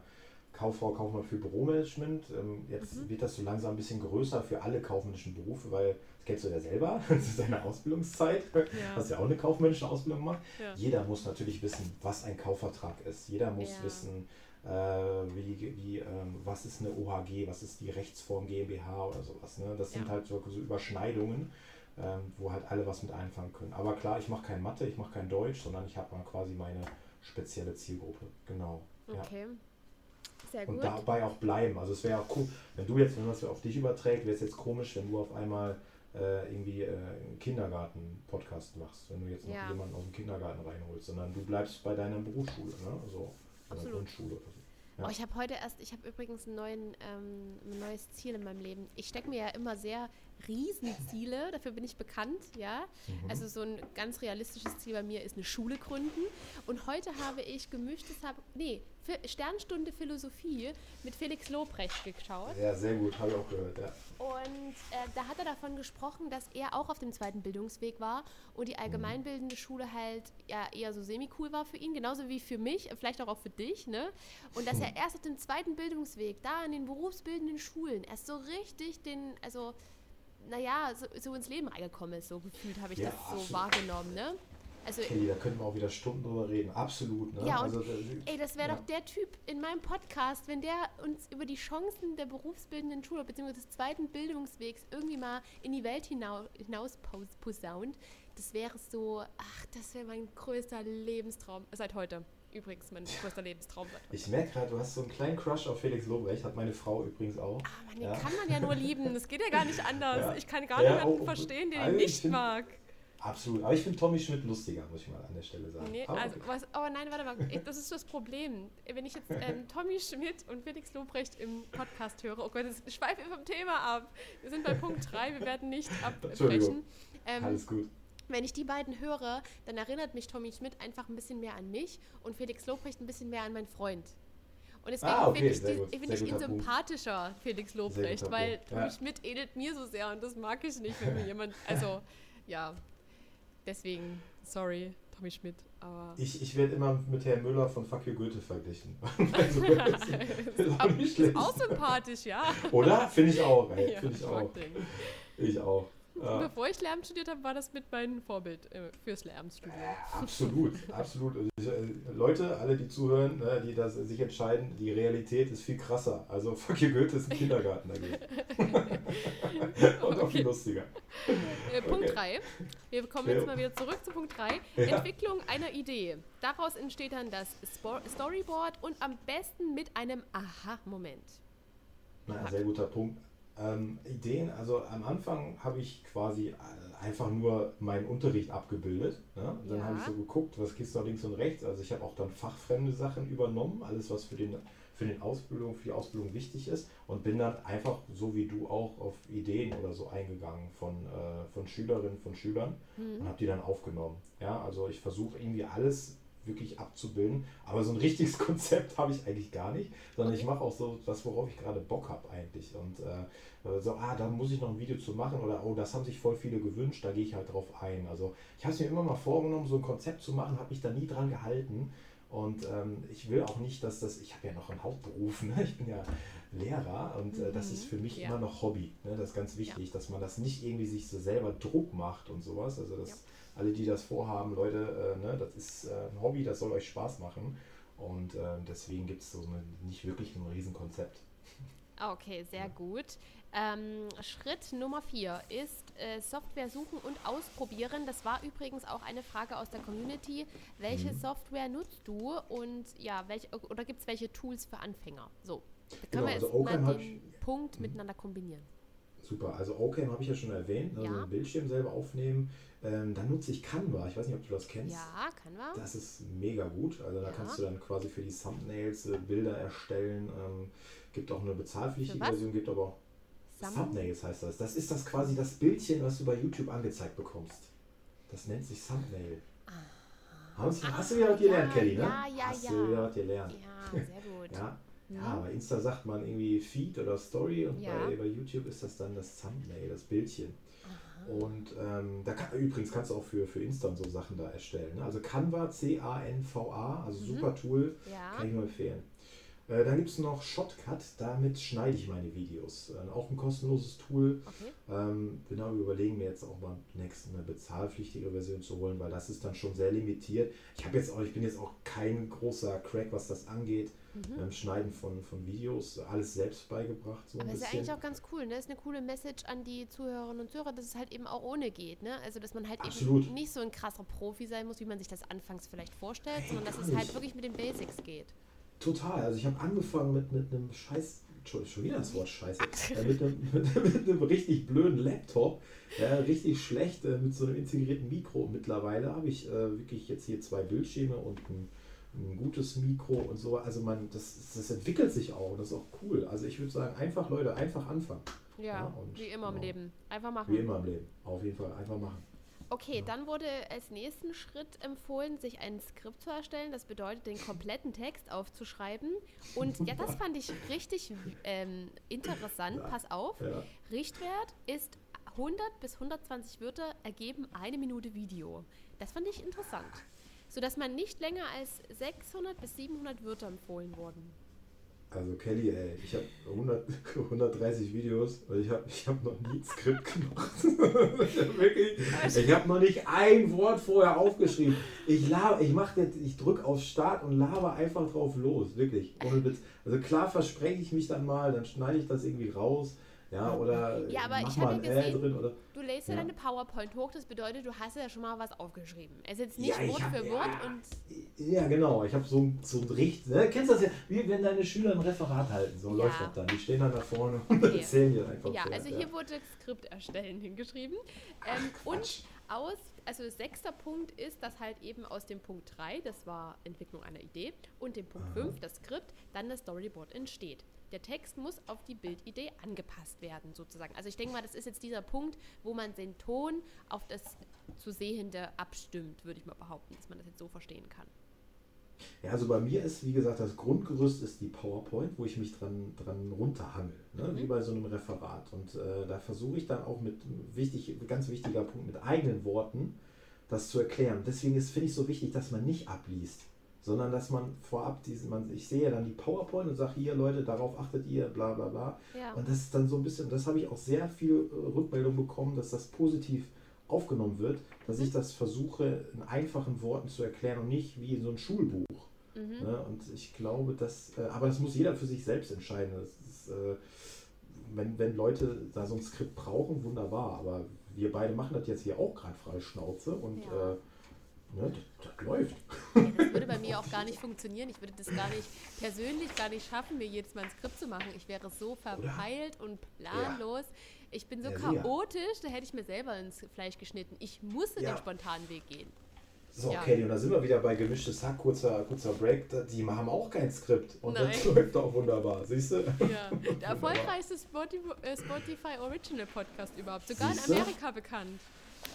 Kauffrau, Kaufmann für Büromanagement. Ähm, jetzt Mhm. wird das so langsam ein bisschen größer für alle kaufmännischen Berufe, weil das kennst du ja selber. Das ist deine Ausbildungszeit. Hast ja auch eine kaufmännische Ausbildung gemacht. Ja. Jeder muss natürlich wissen, was ein Kaufvertrag ist. Jeder muss Ja. wissen, wie, wie, ähm, was ist eine OHG, was ist die Rechtsform GmbH oder sowas. Ne? Das sind Ja. halt so, so Überschneidungen, ähm, wo halt alle was mit einfangen können. Aber klar, ich mache kein Mathe, ich mache kein Deutsch, sondern ich habe quasi meine spezielle Zielgruppe. Genau. Ja. Okay. Sehr Und gut. dabei auch bleiben. Also es wäre auch cool, wenn du jetzt, wenn man das auf dich überträgt, wäre es jetzt komisch, wenn du auf einmal äh, irgendwie äh, einen Kindergarten-Podcast machst, wenn du jetzt noch Ja. jemanden aus dem Kindergarten reinholst, sondern du bleibst bei deiner Berufsschule, ne? Also in der Absolut. Grundschule oder so. Ja. Oh, ich habe heute erst, ich habe übrigens neuen, ähm, ein neues Ziel in meinem Leben. Ich stecke mir ja immer sehr Riesenziele, dafür bin ich bekannt, ja. Mhm. Also so ein ganz realistisches Ziel bei mir ist eine Schule gründen. Und heute habe ich gemischtes, habe, nee, Sternstunde Philosophie mit Felix Lobrecht geschaut. Ja, sehr gut, habe ich auch gehört, ja. Und äh, da hat er davon gesprochen, dass er auch auf dem zweiten Bildungsweg war und die allgemeinbildende Schule halt ja eher so semi-cool war für ihn, genauso wie für mich, vielleicht auch, auch für dich, ne? Und dass er erst auf dem zweiten Bildungsweg, da in den berufsbildenden Schulen, erst so richtig den, also, naja, so, so ins Leben reingekommen ist, so gefühlt habe ich Ja, das so wahrgenommen, ne? Also, Kelly, da könnten wir auch wieder Stunden drüber reden, absolut, ne? Ja, und also, Ey, das wäre ja. doch der Typ in meinem Podcast, wenn der uns über die Chancen der berufsbildenden Schule bzw. des zweiten Bildungswegs irgendwie mal in die Welt hinau hinaus pos- posaunt. Das wäre so, ach, das wäre mein größter Lebenstraum. Seit heute. Übrigens, mein größter Lebenstraum heute. Ich merke gerade, du hast so einen kleinen Crush auf Felix Lobrecht, hat meine Frau übrigens auch. Ah, Mann, den Ja. kann man ja nur lieben. Das geht ja gar nicht anders. Ja. Ich kann gar Ja, niemanden oh, oh, verstehen, den also ich ich nicht find- mag. Absolut. Aber ich finde Tommy Schmidt lustiger, muss ich mal an der Stelle sagen. Nee, aber, also, was, aber nein, warte mal, das ist das Problem. Wenn ich jetzt ähm, Tommy Schmidt und Felix Lobrecht im Podcast höre, oh Gott, das schweife vom Thema ab. Wir sind bei Punkt 3, wir werden nicht abbrechen. Ähm, Alles gut. Wenn ich die beiden höre, dann erinnert mich Tommy Schmidt einfach ein bisschen mehr an mich und Felix Lobrecht ein bisschen mehr an meinen Freund. Und deswegen ah, okay, finde ich, find ich ihn sympathischer. Felix Lobrecht, weil Tommy ja. Schmidt ähnelt mir so sehr und das mag ich nicht, wenn mir jemand, also ja, deswegen, sorry, Tommy Schmidt. Aber ich ich werde immer mit Herrn Müller von Fuck You Goethe verglichen. also, ist, ist, auch, ist auch sympathisch, ja. Oder? Finde ich auch, ey. Ja, Finde ich auch. Ich auch. Ja. Bevor ich Lärm studiert habe, war das mit meinem Vorbild äh, fürs Lärmstudium. Äh, absolut, absolut. Also äh, Leute, alle, die zuhören, ne, die das sich entscheiden, die Realität ist viel krasser. Also fuck you Goethe ist ein Kindergarten dagegen. Und okay. auch viel lustiger. Äh, Punkt 3. Wir kommen jetzt mal wieder zurück zu Punkt 3. Ja. Entwicklung einer Idee. Daraus entsteht dann das Storyboard und am besten mit einem Aha-Moment. Na, sehr guter Punkt. Ähm, Ideen, also am Anfang habe ich quasi äh, einfach nur meinen Unterricht abgebildet. Ne? Dann ja. habe ich so geguckt, was gibt es da links und rechts. Also ich habe auch dann fachfremde Sachen übernommen, alles was für den für den Ausbildung, für die Ausbildung wichtig ist und bin dann einfach so wie du auch auf Ideen oder so eingegangen von, äh, von Schülerinnen, von Schülern mhm. und habe die dann aufgenommen. Ja, also ich versuche irgendwie alles wirklich abzubilden. Aber so ein richtiges Konzept habe ich eigentlich gar nicht, sondern ich mache auch so das, worauf ich gerade Bock habe eigentlich. Und äh, so, ah, da muss ich noch ein Video zu machen oder oh, das haben sich voll viele gewünscht, da gehe ich halt drauf ein. Also ich habe es mir immer mal vorgenommen, so ein Konzept zu machen, habe mich da nie dran gehalten. Und ähm, ich will auch nicht, dass das, ich habe ja noch einen Hauptberuf, ne? ich bin ja Lehrer und äh, das ist mhm. für mich ja. immer noch Hobby. Ne? Das ist ganz wichtig, ja. dass man das nicht irgendwie sich so selber Druck macht und sowas. Also das ja alle, die das vorhaben, Leute, äh, ne, das ist äh, ein Hobby, das soll euch Spaß machen. Und äh, deswegen gibt es so eine, nicht wirklich ein Riesenkonzept. Okay, sehr gut. Ähm, Schritt Nummer vier ist äh, Software suchen und ausprobieren. Das war übrigens auch eine Frage aus der Community. Welche mhm. Software nutzt du und ja, welche, oder gibt es welche Tools für Anfänger? So, da können genau, wir jetzt also mal den Punkt mhm. miteinander kombinieren. Super, also OCam habe ich ja schon erwähnt, also ja. Bildschirm selber aufnehmen. Ähm, dann nutze ich Canva. Ich weiß nicht, ob du das kennst. Ja, Canva. Das ist mega gut. Also da ja. kannst du dann quasi für die Thumbnails äh, Bilder erstellen. Ähm, gibt auch eine bezahlpflichtige Version, gibt aber auch Thumb Thumbnails heißt das. Das ist das quasi das Bildchen, was du bei YouTube angezeigt bekommst. Das nennt sich Thumbnail. Hast, ah, hast du wieder was gelernt, ja, Kelly, ne? Ja, ja, hast ja. du wieder was gelernt. Ja, sehr gut. ja. Ja, mhm. bei Insta sagt man irgendwie Feed oder Story und ja. bei, bei YouTube ist das dann das Thumbnail, das Bildchen. Und ähm, da kann, übrigens kannst du auch für, für Insta so Sachen da erstellen. Ne? Also Canva, C-A-N-V-A, also mhm. super Tool, ja. kann ich nur empfehlen. Äh, dann gibt es noch Shotcut, damit schneide ich meine Videos. Äh, auch ein kostenloses Tool. Okay. Ähm, genau, wir überlegen mir jetzt auch mal nächstes eine bezahlpflichtige Version zu holen, weil das ist dann schon sehr limitiert. Ich habe jetzt auch, ich bin jetzt auch kein großer Crack, was das angeht. Mhm. Ähm, Schneiden von, von Videos, alles selbst beigebracht. So Aber ist ja eigentlich auch ganz cool, ne? Das ist eine coole Message an die Zuhörerinnen und Zuhörer, dass es halt eben auch ohne geht, ne? Also dass man halt Absolut. eben nicht so ein krasser Profi sein muss, wie man sich das anfangs vielleicht vorstellt, hey, sondern dass es halt wirklich mit den Basics geht. Total. Also ich habe angefangen mit, mit einem scheiß, schon wieder das Wort scheiße, äh, mit, einem, mit, mit, einem richtig blöden Laptop, ja, richtig schlecht, äh, mit so einem integrierten Mikro. Mittlerweile habe ich äh, wirklich jetzt hier zwei Bildschirme und ein, ein, gutes Mikro und so. Also man, das, das entwickelt sich auch und das ist auch cool. Also ich würde sagen, einfach Leute, einfach anfangen. Ja, ja und, wie immer im genau. Leben. Einfach machen. Wie immer im Leben. Auf jeden Fall, einfach machen. Okay, dann wurde als nächsten Schritt empfohlen, sich ein Skript zu erstellen. Das bedeutet, den kompletten Text aufzuschreiben. Und ja, das fand ich richtig ähm, interessant. Pass auf. Ja. Richtwert ist 100 bis 120 Wörter ergeben eine Minute Video. Das fand ich interessant. Sodass man nicht länger als 600 bis 700 Wörter empfohlen wurden. Also Kelly, ey, ich habe 130 Videos und ich habe ich hab noch nie ein Skript gemacht. ich habe noch nicht ein Wort vorher aufgeschrieben. Ich laber, ich mache jetzt, ich drücke auf Start und laber einfach drauf los, wirklich. Also klar verspreche ich mich dann mal, dann schneide ich das irgendwie raus. Ja, oder ja, aber mach ich mal habe ein gesehen, drin. Oder, du lädst ja, Ja. deine PowerPoint hoch, das bedeutet, du hast ja schon mal was aufgeschrieben. Es ist jetzt nicht Ja, Wort hab- für ja. Wort und ja, genau. Ich habe so, ein- so ein Richt... Ne? Kennst du das ja? Wie wenn deine Schüler ein Referat halten. So läuft das dann. Die stehen dann da vorne und Okay. erzählen dir einfach ja, so, also hier wurde Skript erstellen hingeschrieben. Ähm, und aus, also sechster Punkt ist, dass halt eben aus dem Punkt 3, das war Entwicklung einer Idee, und dem Punkt 5, das Skript, dann das Storyboard entsteht. Der Text muss auf die Bildidee angepasst werden, sozusagen. Also ich denke mal, das ist jetzt dieser Punkt, wo man den Ton auf das zu Sehende abstimmt, würde ich mal behaupten, dass man das jetzt so verstehen kann. Ja, also bei mir ist, wie gesagt, das Grundgerüst ist die PowerPoint, wo ich mich dran, dran runterhangel, ne? Mhm. wie bei so einem Referat. Und äh, da versuche ich dann auch mit, wichtig, ganz wichtiger Punkt, mit eigenen Worten das zu erklären. Deswegen ist, finde ich, so wichtig, dass man nicht abliest, sondern dass man vorab diesen, man, ich sehe ja dann die PowerPoint und sage, hier Leute, darauf achtet ihr, bla bla bla. Ja. Und das ist dann so ein bisschen, das habe ich auch sehr viel äh, Rückmeldung bekommen, dass das positiv aufgenommen wird, dass ich das versuche, in einfachen Worten zu erklären und nicht wie in so ein Schulbuch. Mhm. Ne? Und ich glaube, dass, äh, aber das muss jeder für sich selbst entscheiden. Ist, äh, wenn, wenn Leute da so ein Skript brauchen, wunderbar. Aber wir beide machen das jetzt hier auch gerade frei Schnauze und Ja. äh, ne, das, das läuft. Ja, das würde bei mir auch gar nicht funktionieren. Ich würde das gar nicht persönlich gar nicht schaffen, mir jedes Mal ein Skript zu machen. Ich wäre so verpeilt und planlos. Ich bin so Ja, chaotisch, da hätte ich mir selber ins Fleisch geschnitten. Ich musste Ja. den spontanen Weg gehen. So, Ja. Kelly, und da sind wir wieder bei gemischtes Hack, kurzer, kurzer Break. Die haben auch kein Skript und das Nein. läuft auch wunderbar, siehst du? Ja, der erfolgreichste Spotify, äh, Spotify Original Podcast überhaupt. Sogar Siehste? in Amerika bekannt.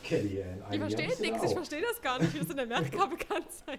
Kelly, in Die du nichts, ich verstehe das gar nicht, wie das in Amerika bekannt sein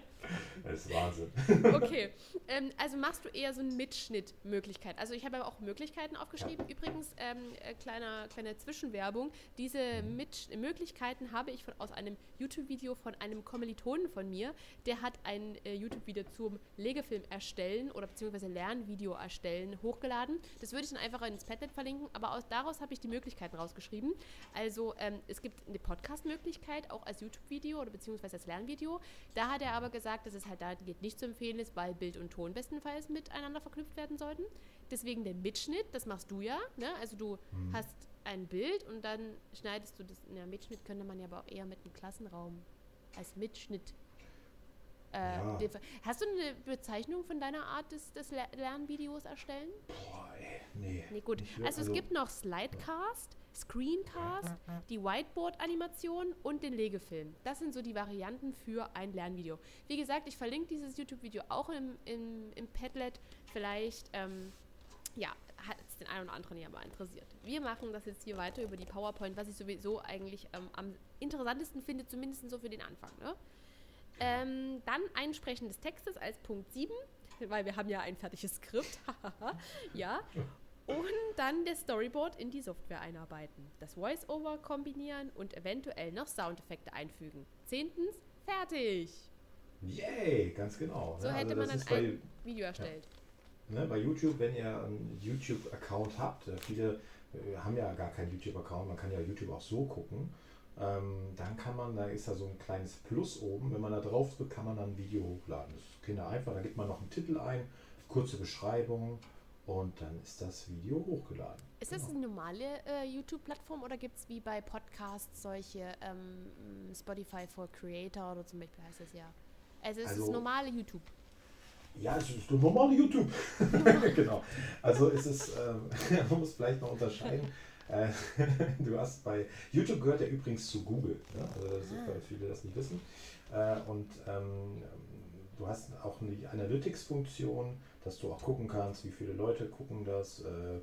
Das ist Wahnsinn. Okay, ähm, also machst du eher so eine Mitschnittmöglichkeit. Also ich habe aber auch Möglichkeiten aufgeschrieben. Übrigens, ähm, äh, kleiner, kleine Zwischenwerbung. Diese. Mitsch Möglichkeiten habe ich von, aus einem YouTube-Video von einem Kommilitonen von mir. Der hat ein äh, YouTube-Video zum Legefilm erstellen oder beziehungsweise Lernvideo erstellen hochgeladen. Das würde ich dann einfach ins Padlet verlinken, aber aus, daraus habe ich die Möglichkeiten rausgeschrieben. Also ähm, es gibt eine Podcast-Möglichkeit, auch als YouTube-Video oder beziehungsweise als Lernvideo. Da hat er aber gesagt, dass es halt da geht nicht zu empfehlen ist, weil Bild und Ton bestenfalls miteinander verknüpft werden sollten. Deswegen der Mitschnitt, das machst du ja. Ne? Also du hast ein Bild und dann schneidest du das. Ja, Mitschnitt könnte man ja aber auch eher mit einem Klassenraum als Mitschnitt. Äh, Ja. Hast du eine Bezeichnung von deiner Art des, des Ler- Lernvideos erstellen? Boah, ey, nee. Nee, gut. Wir- Also, es gibt noch Slidecast, Screencast, die Whiteboard-Animation und den Legefilm. Das sind so die Varianten für ein Lernvideo. Wie gesagt, ich verlinke dieses YouTube-Video auch im, im, im Padlet. Vielleicht, ähm, ja, hat es den einen oder anderen ja mal interessiert. Wir machen das jetzt hier weiter über die PowerPoint, was ich sowieso eigentlich ähm, am interessantesten finde, zumindest so für den Anfang. Ne? Ähm, dann Einsprechen des Textes als Punkt 7, weil wir haben ja ein fertiges Skript. ja. Und dann das Storyboard in die Software einarbeiten. Das Voice-Over kombinieren und eventuell noch Soundeffekte einfügen. Zehntens, fertig. Yay, ganz genau. So ne? hätte Also man das dann ein Video erstellt. Ne, bei YouTube, wenn ihr einen YouTube-Account habt, äh, viele äh, haben ja gar keinen YouTube-Account, man kann ja YouTube auch so gucken, ähm, dann kann man, da ist da so ein kleines Plus oben, wenn man da drauf drückt, kann man dann ein Video hochladen. Das ist Kinder einfach, da gibt man noch einen Titel ein, kurze Beschreibung und dann ist das Video hochgeladen. Ist das eine normale äh, YouTube-Plattform oder gibt es wie bei Podcasts solche ähm, Spotify for Creator oder zum Beispiel heißt das ja? Also es ist Also- normale YouTube. Ja, es ist normale YouTube. genau. Also es ist, ähm, man muss vielleicht noch unterscheiden. Äh, du hast bei YouTube gehört ja übrigens zu Google. Ne? Also das ist, weil viele das nicht wissen. Äh, und ähm, du hast auch eine Analytics-Funktion, dass du auch gucken kannst, wie viele Leute gucken das, äh, äh,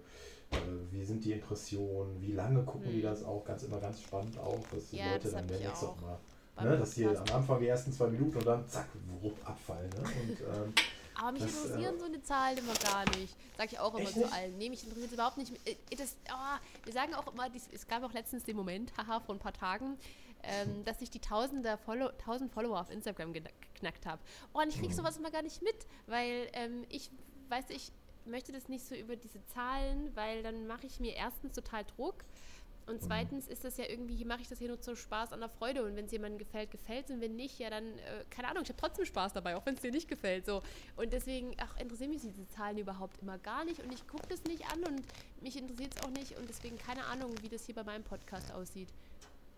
wie sind die Impressionen, wie lange gucken die Hm. das auch, ganz immer ganz spannend auch, dass die Ja, Leute das dann nächste auch mal, ne, dass die am Anfang die ersten zwei Minuten und dann zack, wupp, abfallen. Ne? Und, ähm, Aber mich Das, interessieren äh, so eine Zahlen immer gar nicht. Sag ich auch immer zu allen. Nee, mich interessiert überhaupt nicht. Äh, Das, ah, wir sagen auch immer, dies, es gab auch letztens den Moment, haha, vor ein paar Tagen, ähm, dass ich die Tausender Follow, 1000 Follower auf Instagram geknackt habe. Oh, und ich krieg Mhm. sowas immer gar nicht mit, weil ähm, ich, weiß ich möchte das nicht so über diese Zahlen, weil dann mache ich mir erstens total Druck Und mhm. zweitens ist das ja irgendwie, hier mache ich das hier nur zum Spaß an der Freude. Und wenn es jemandem gefällt, gefällt es. Und wenn nicht, ja dann, äh, keine Ahnung, ich habe trotzdem Spaß dabei, auch wenn es dir nicht gefällt. So. Und deswegen, ach, interessieren mich diese Zahlen überhaupt immer gar nicht. Und ich gucke das nicht an und mich interessiert es auch nicht. Und deswegen keine Ahnung, wie das hier bei meinem Podcast aussieht.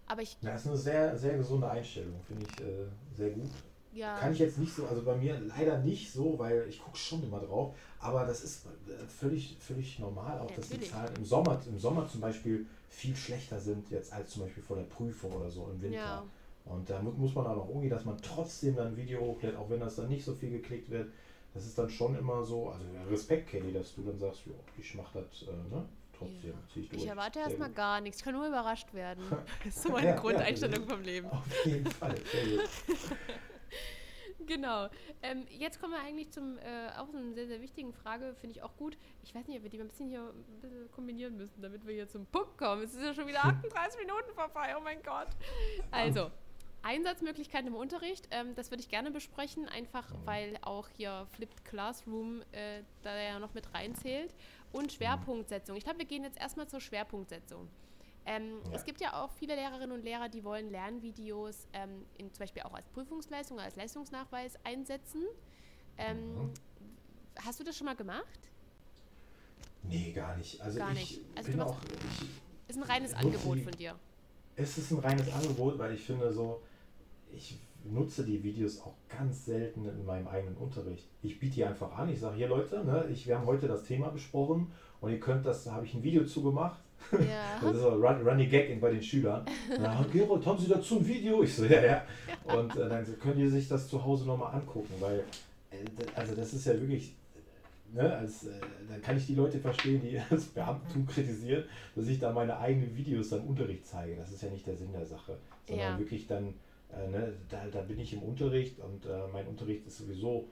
Aber ich. Das ist eine sehr, sehr gesunde Einstellung, finde ich äh, sehr gut. Ja. Kann ich jetzt nicht so, also bei mir leider nicht so, weil ich gucke schon immer drauf, aber das ist äh, völlig, völlig normal, auch ja, dass natürlich. die Zahlen im Sommer, im Sommer zum Beispiel viel schlechter sind jetzt als zum Beispiel vor der Prüfung oder so im Winter. Ja. Und da muss man auch umgehen, dass man trotzdem dann ein Video hochlädt, auch wenn das dann nicht so viel geklickt wird. Das ist dann schon immer so, also Respekt, Kelly, dass du dann sagst, jo, ich mach das, äh, ne? Trotzdem ja. ziehe ich durch. Ich erwarte erstmal gar nichts, ich kann nur überrascht werden. Das ist so meine ja, Grundeinstellung ja, vom Leben. Auf jeden Fall, sehr gut. Genau. Ähm, jetzt kommen wir eigentlich zum äh, auch so einer sehr, sehr wichtigen Frage, finde ich auch gut. Ich weiß nicht, ob wir die mal ein bisschen hier ein bisschen kombinieren müssen, damit wir hier zum Punkt kommen. Es ist ja schon wieder 38 Minuten vorbei, oh mein Gott. Also, Einsatzmöglichkeiten im Unterricht, ähm, das würde ich gerne besprechen, einfach weil auch hier Flipped Classroom äh, da ja noch mit reinzählt. Und Schwerpunktsetzung. Ich glaube, wir gehen jetzt erstmal zur Schwerpunktsetzung. Ähm, ja. Es gibt ja auch viele Lehrerinnen und Lehrer, die wollen Lernvideos ähm, in, zum Beispiel auch als Prüfungsleistung, als Leistungsnachweis einsetzen. Ähm, mhm. Hast du das schon mal gemacht? Nee, gar nicht. Also gar nicht. Also bin auch, ich, ist ein reines Angebot von dir. Es ist ein reines Angebot, weil ich finde so, ich nutze die Videos auch ganz selten in meinem eigenen Unterricht. Ich biete die einfach an, ich sage, hier Leute, ne, ich, wir haben heute das Thema besprochen und ihr könnt das, da habe ich ein Video zugemacht ja. Das ist so ein Running Gag bei den Schülern. Na, Gerold, haben Sie dazu ein Video? Ich so, ja, ja. Und äh, dann können die sich das zu Hause nochmal angucken, weil, äh, also das ist ja wirklich, ne, als, äh, dann kann ich die Leute verstehen, die das Beamtentum kritisieren, dass ich da meine eigenen Videos dann im Unterricht zeige. Das ist ja nicht der Sinn der Sache, sondern ja. wirklich dann, äh, ne, da, da bin ich im Unterricht und äh, mein Unterricht ist sowieso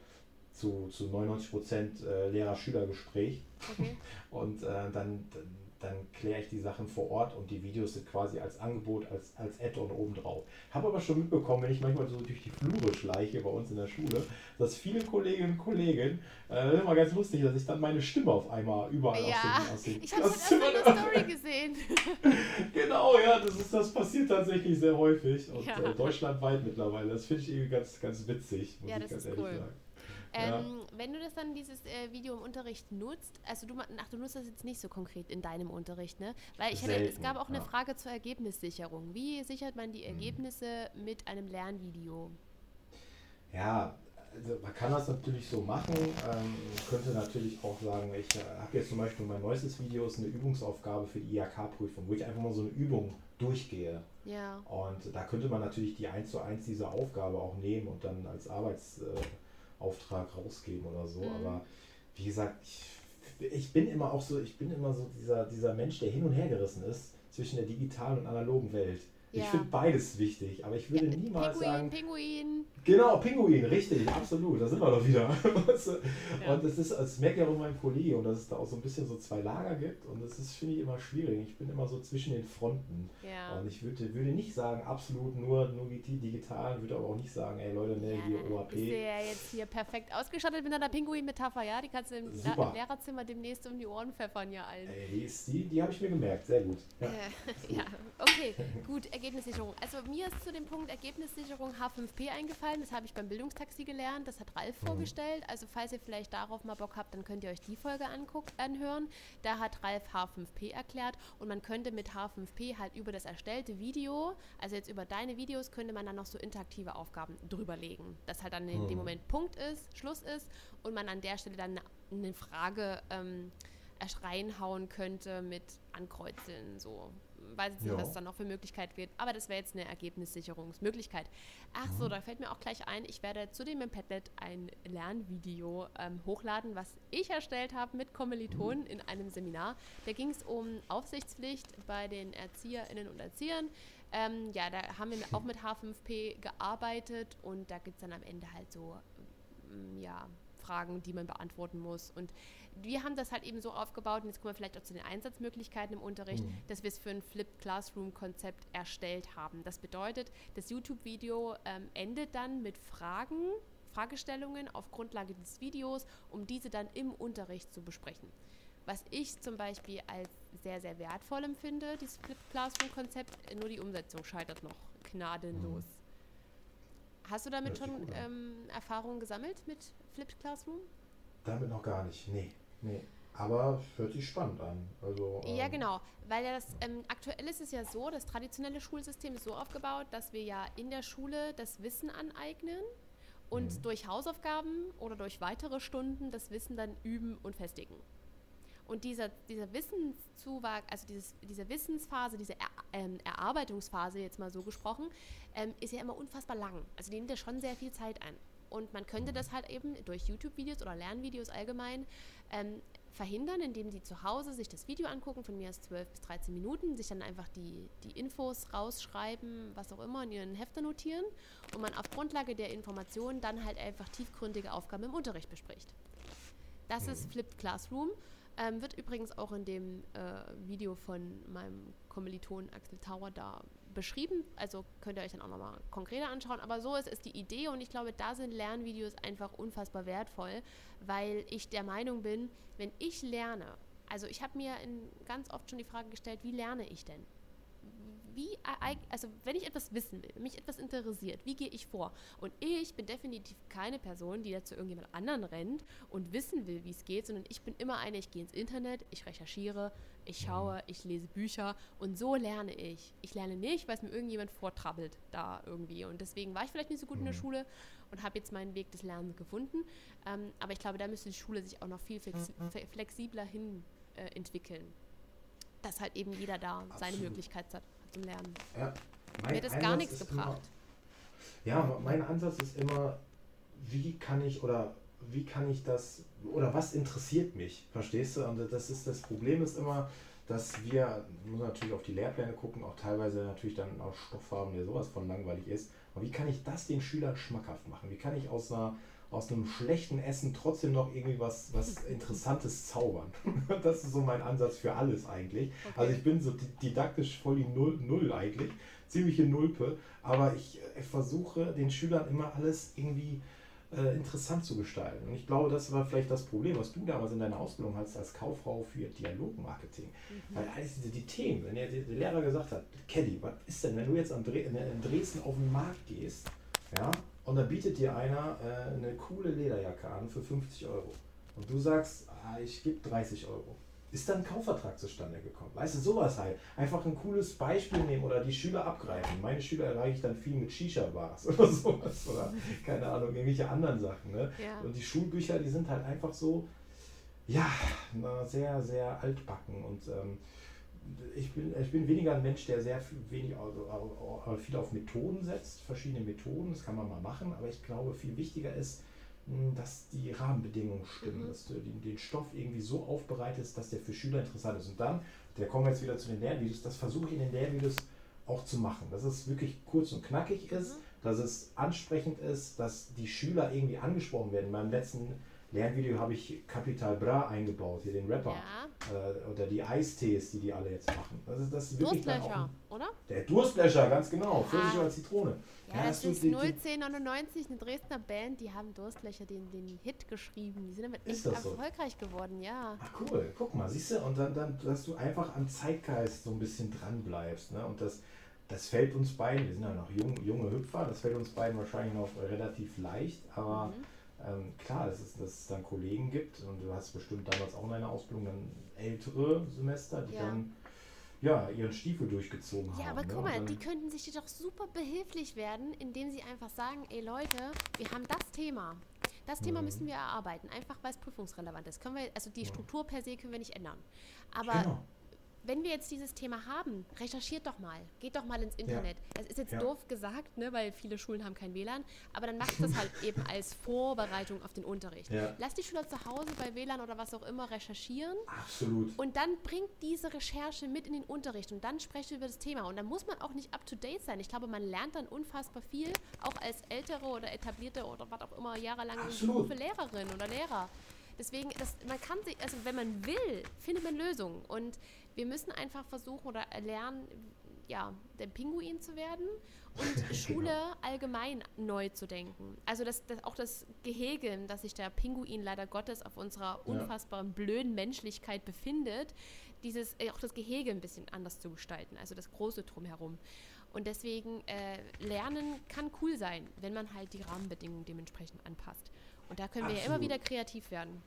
zu, zu 99 Prozent äh, Lehrer-Schüler-Gespräch. Okay. Und dann, dann dann kläre ich die Sachen vor Ort und die Videos sind quasi als Angebot, als, als Add-on obendrauf. Habe aber schon mitbekommen, wenn ich manchmal so durch die Flure schleiche bei uns in der Schule, dass viele Kolleginnen und Kollegen, äh, das ist immer ganz lustig, dass ich dann meine Stimme auf einmal überall ja, aus den ich habe es in Story gesehen. genau, ja, das, ist, das passiert tatsächlich sehr häufig und ja. äh, deutschlandweit mittlerweile. Das finde ich irgendwie ganz, ganz witzig, muss ja, ich ganz ehrlich cool. sagen. Ähm, ja. Wenn du das dann, dieses äh, Video im Unterricht nutzt, also du, ach, du nutzt das jetzt nicht so konkret in deinem Unterricht, ne? Weil ich Selten, hätte, es gab auch ja. eine Frage zur Ergebnissicherung. Wie sichert man die mhm. Ergebnisse mhm. mit einem Lernvideo? Ja, also man kann das natürlich so machen. Ähm, könnte natürlich auch sagen, ich äh, habe jetzt zum Beispiel mein neuestes Video ist eine Übungsaufgabe für die IHK-Prüfung, wo ich einfach mal so eine Übung durchgehe. Ja. Und da könnte man natürlich die 1 zu 1 diese Aufgabe auch nehmen und dann als Arbeits... Äh, Auftrag rausgeben oder so. Mhm. Aber wie gesagt, ich, ich bin immer auch so, ich bin immer so dieser, dieser Mensch, der hin und her gerissen ist zwischen der digitalen und analogen Welt. Ja. Ich finde beides wichtig, aber ich würde ja, niemals Pinguin, sagen. Pinguin. Genau, Pinguin, richtig, absolut, da sind wir doch wieder. ja. Und das ist, das merke ich auch in meinem Kollegium, dass es da auch so ein bisschen so zwei Lager gibt und das ist, finde ich, immer schwierig. Ich bin immer so zwischen den Fronten. Ja. Und ich würde, würde nicht sagen, absolut nur, nur digital, würde aber auch nicht sagen, ey Leute, ne, ja, hier OAP. Ist ja jetzt hier perfekt ausgestattet mit einer Pinguin-Metapher, ja? Die kannst du im, im, Lehrerzimmer demnächst um die Ohren pfeffern, ja allen. Ey, die, die, die habe ich mir gemerkt, sehr gut. Ja, äh, ja. okay, gut, Ergebnissicherung. Also mir ist zu dem Punkt Ergebnissicherung H5P eingefallen gefallen. Das habe ich beim Bildungstaxi gelernt. Das hat Ralf mhm. vorgestellt. Also falls ihr vielleicht darauf mal Bock habt, dann könnt ihr euch die Folge anhören. Da hat Ralf H5P erklärt und man könnte mit H5P halt über das erstellte Video, also jetzt über deine Videos, könnte man dann noch so interaktive Aufgaben drüberlegen. Dass halt dann in dem mhm. Moment Punkt ist, Schluss ist und man an der Stelle dann eine Frage ähm, reinhauen könnte mit Ankreuzeln so weiß jetzt nicht, was es dann noch für Möglichkeit gibt, aber das wäre jetzt eine Ergebnissicherungsmöglichkeit. Ach so, mhm. da fällt mir auch gleich ein, ich werde zudem im Padlet ein Lernvideo ähm, hochladen, was ich erstellt habe mit Kommilitonen mhm. in einem Seminar. Da ging es um Aufsichtspflicht bei den ErzieherInnen und Erziehern. Ähm, ja, da haben wir auch mit H5P gearbeitet und da gibt es dann am Ende halt so, mm, ja, Fragen, die man beantworten muss. Und wir haben das halt eben so aufgebaut, und jetzt kommen wir vielleicht auch zu den Einsatzmöglichkeiten im Unterricht, mhm. dass wir es für ein Flipped Classroom-Konzept erstellt haben. Das bedeutet, das YouTube-Video ähm, endet dann mit Fragen, Fragestellungen auf Grundlage des Videos, um diese dann im Unterricht zu besprechen. Was ich zum Beispiel als sehr, sehr wertvoll empfinde, dieses Flipped Classroom-Konzept, nur die Umsetzung scheitert noch gnadenlos. Mhm. Hast du damit schon ähm, Erfahrungen gesammelt mit Flipped Classroom? Damit noch gar nicht, nee. nee. Aber hört sich spannend an. Also, ähm ja, genau. Weil das ähm, aktuell ist es ja so, das traditionelle Schulsystem ist so aufgebaut, dass wir ja in der Schule das Wissen aneignen und mhm. durch Hausaufgaben oder durch weitere Stunden das Wissen dann üben und festigen. Und dieser, dieser Wissenszuwachs, also dieses, diese Wissensphase, diese er, ähm, Erarbeitungsphase, jetzt mal so gesprochen, ähm, ist ja immer unfassbar lang. Also die nimmt ja schon sehr viel Zeit ein. Und man könnte das halt eben durch YouTube-Videos oder Lernvideos allgemein ähm, verhindern, indem sie zu Hause sich das Video angucken, von mir aus 12 bis 13 Minuten, sich dann einfach die, die Infos rausschreiben, was auch immer, in ihren Hefter notieren und man auf Grundlage der Informationen dann halt einfach tiefgründige Aufgaben im Unterricht bespricht. Das ist mhm. Flipped Classroom. Ähm, wird übrigens auch in dem äh, Video von meinem Kommiliton Axel Tauer da beschrieben. Also könnt ihr euch dann auch nochmal konkreter anschauen. Aber so ist es die Idee und ich glaube, da sind Lernvideos einfach unfassbar wertvoll, weil ich der Meinung bin, wenn ich lerne, also ich habe mir ganz oft schon die Frage gestellt, wie lerne ich denn? Wie, also wenn ich etwas wissen will, mich etwas interessiert, wie gehe ich vor? Und ich bin definitiv keine Person, die da zu irgendjemand anderen rennt und wissen will, wie es geht, sondern ich bin immer eine, ich gehe ins Internet, ich recherchiere, ich mhm. schaue, ich lese Bücher und so lerne ich. Ich lerne nicht, weil es mir irgendjemand vortrabbelt da irgendwie. Und deswegen war ich vielleicht nicht so gut in der mhm. Schule und habe jetzt meinen Weg des Lernens gefunden. Ähm, aber ich glaube, da müsste die Schule sich auch noch viel flexibler hin äh, entwickeln. Dass halt eben jeder da Absolut. seine Möglichkeit hat zum Lernen. Ja, mein Mir hat das gar nichts gebracht. Immer, ja, mein Ansatz ist immer, wie kann ich oder wie kann ich das oder was interessiert mich, verstehst du? Und das ist das Problem ist immer, dass wir muss natürlich auf die Lehrpläne gucken, auch teilweise natürlich dann auch Stoff haben, der sowas von langweilig ist. Aber wie kann ich das den Schülern schmackhaft machen? Wie kann ich aus einer aus einem schlechten Essen trotzdem noch irgendwie was, was Interessantes zaubern. das ist so mein Ansatz für alles eigentlich. Okay. Also ich bin so didaktisch voll die Null, Null eigentlich, ziemliche Nulpe, aber ich, ich äh, versuche den Schülern immer alles irgendwie äh, interessant zu gestalten. Und ich glaube, das war vielleicht das Problem, was du damals in deiner Ausbildung hattest als Kauffrau für Dialogmarketing. Mhm. Weil alles die, die Themen, wenn der, der, Lehrer gesagt hat, Caddy, was ist denn, wenn du jetzt in Dresden auf den Markt gehst, ja, und dann bietet dir einer äh, eine coole Lederjacke an für 50 Euro. Und du sagst, ah, ich gebe 30 Euro. Ist dann ein Kaufvertrag zustande gekommen? Weißt du, sowas halt. Einfach ein cooles Beispiel nehmen oder die Schüler abgreifen. Meine Schüler erreiche ich dann viel mit Shisha-Bars oder sowas. Oder keine Ahnung, irgendwelche anderen Sachen. Ne? Ja. Und die Schulbücher, die sind halt einfach so, ja, sehr, sehr altbacken. Und ähm, ich bin, ich bin weniger ein Mensch, der sehr wenig, also, viel auf Methoden setzt, verschiedene Methoden, das kann man mal machen, aber ich glaube, viel wichtiger ist, hm, dass die Rahmenbedingungen stimmen, mhm. dass du den, den Stoff irgendwie so aufbereitest, dass der für Schüler interessant ist. Und dann, der kommen wir jetzt wieder zu den Lernvideos, das versuche ich in den Lernvideos auch zu machen, dass es wirklich kurz und knackig ist, mhm. dass es ansprechend ist, dass die Schüler irgendwie angesprochen werden. Meinem letzten Lernvideo habe ich Capital Bra eingebaut, hier den Rapper. Ja. Äh, oder die Eistees, die die alle jetzt machen. Das ist, das ist wirklich Durstlöcher, oder? Der Durstlöcher, ganz genau. Pfirsich oder Zitrone. Ja, ja das, das ist 01099, eine Dresdner Band, die haben Durstlöcher den, den Hit geschrieben. Die sind damit echt erfolgreich so? geworden, ja. Ach cool, guck mal, siehst du, und dann, dann, dass du einfach am Zeitgeist so ein bisschen dran bleibst. Ne? Und das, das fällt uns beiden, wir sind ja noch jung, junge Hüpfer, das fällt uns beiden wahrscheinlich noch relativ leicht, aber mhm ähm, klar, dass es, dass es dann Kollegen gibt und du hast bestimmt damals auch in deiner Ausbildung dann ältere Semester, die ja. dann ja, ihren Stiefel durchgezogen ja, haben. Ja, aber ne? guck mal, die könnten sich dir doch super behilflich werden, indem sie einfach sagen, ey Leute, wir haben das Thema. Das Thema mhm. müssen wir erarbeiten, einfach weil es prüfungsrelevant ist. Können wir, also die Struktur per se können wir nicht ändern. Aber genau wenn wir jetzt dieses Thema haben, recherchiert doch mal, geht doch mal ins Internet. Ja. Das ist jetzt ja. doof gesagt, ne, weil viele Schulen haben kein WLAN, aber dann macht das halt eben als Vorbereitung auf den Unterricht. Ja. Lass die Schüler zu Hause bei WLAN oder was auch immer recherchieren. Absolut. Und dann bringt diese Recherche mit in den Unterricht und dann sprecht ihr über das Thema. Und dann muss man auch nicht up to date sein. Ich glaube, man lernt dann unfassbar viel, auch als ältere oder etablierte oder was auch immer jahrelange Berufe Lehrerin oder Lehrer. Deswegen, das, man kann sich, also wenn man will, findet man Lösungen. Und wir müssen einfach versuchen oder lernen, ja, der Pinguin zu werden und Genau. Schule allgemein neu zu denken. Also das, das, auch das Gehege, in das sich der Pinguin leider Gottes auf unserer Ja. unfassbaren blöden Menschlichkeit befindet, dieses, äh, auch das Gehege ein bisschen anders zu gestalten, also das Große drumherum. Und deswegen, äh, Lernen kann cool sein, wenn man halt die Rahmenbedingungen dementsprechend anpasst. Und da können wir ja immer Absolut. wieder kreativ werden.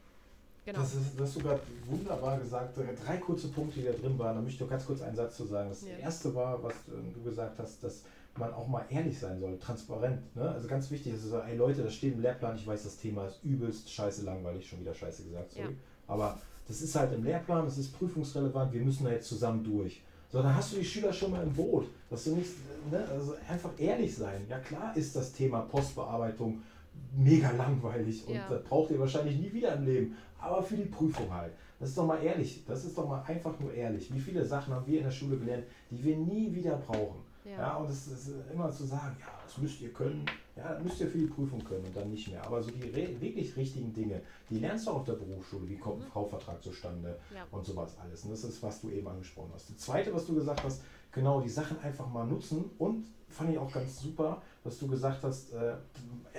Genau. Das, ist, das hast du gerade wunderbar gesagt. Äh, Drei kurze Punkte, die da drin waren. Da möchte ich doch ganz kurz einen Satz zu sagen. Das Ja. erste war, was äh, du gesagt hast, dass man auch mal ehrlich sein soll, transparent. Ne? Also ganz wichtig ist, so, ey Leute, das steht im Lehrplan, ich weiß, das Thema ist übelst scheiße langweilig, schon wieder scheiße gesagt, sorry. Ja. Aber das ist halt im Lehrplan, das ist prüfungsrelevant, wir müssen da jetzt zusammen durch. So, dann hast du die Schüler schon mal im Boot. Dass du nicht, ne, also einfach ehrlich sein. Ja klar ist das Thema Postbearbeitung mega langweilig und Ja. das braucht ihr wahrscheinlich nie wieder im Leben. Aber für die Prüfung halt. Das ist doch mal ehrlich. Das ist doch mal einfach nur ehrlich. Wie viele Sachen haben wir in der Schule gelernt, die wir nie wieder brauchen? Ja. Ja, und es ist immer zu sagen, ja, das müsst ihr können, ja, das müsst ihr für die Prüfung können und dann nicht mehr. Aber so die wirklich richtigen Dinge, die lernst du auch auf der Berufsschule, wie kommt ein Kaufvertrag zustande Ja. und sowas alles. Und das ist, was du eben angesprochen hast. Das Zweite, was du gesagt hast, genau, die Sachen einfach mal nutzen und fand ich auch ganz super, was du gesagt hast, äh,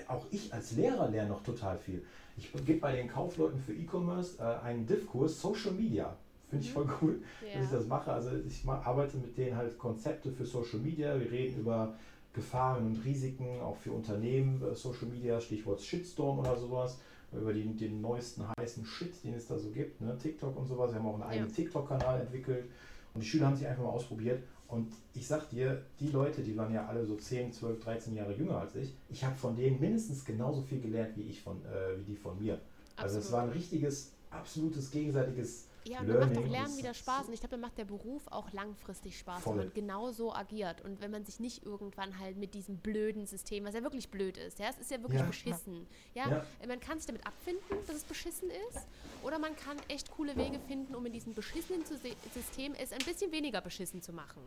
auch ich als Lehrer lerne noch total viel. Ich gebe bei den Kaufleuten für E-Commerce äh, einen Div-Kurs Social Media. Finde ich voll cool dass ich Ja. das mache. Also ich arbeite mit denen halt Konzepte für Social Media. Wir reden über Gefahren und Risiken, auch für Unternehmen, äh, Social Media, Stichwort Shitstorm oder sowas, über den, den neuesten heißen Shit, den es da so gibt, ne? TikTok und sowas. Wir haben auch einen eigenen TikTok-Kanal entwickelt und die Schüler haben sich einfach mal ausprobiert. Und ich sag dir, die Leute, die waren ja alle so 10, 12, 13 Jahre jünger als ich, ich habe von denen mindestens genauso viel gelernt wie ich von, äh, wie die von mir. Also es Absolut. war ein richtiges, absolutes, gegenseitiges Ja, und dann macht doch Learning. Lernen wieder Spaß. Und ich glaube, dann macht der Beruf auch langfristig Spaß, Voll. wenn man genau so agiert. Und wenn man sich nicht irgendwann halt mit diesem blöden System, was ja wirklich blöd ist, ja, es ist ja wirklich Ja. beschissen. Ja? Ja. Man kann sich damit abfinden, dass es beschissen ist. Oder man kann echt coole Wege finden, um in diesem beschissenen System es ein bisschen weniger beschissen zu machen.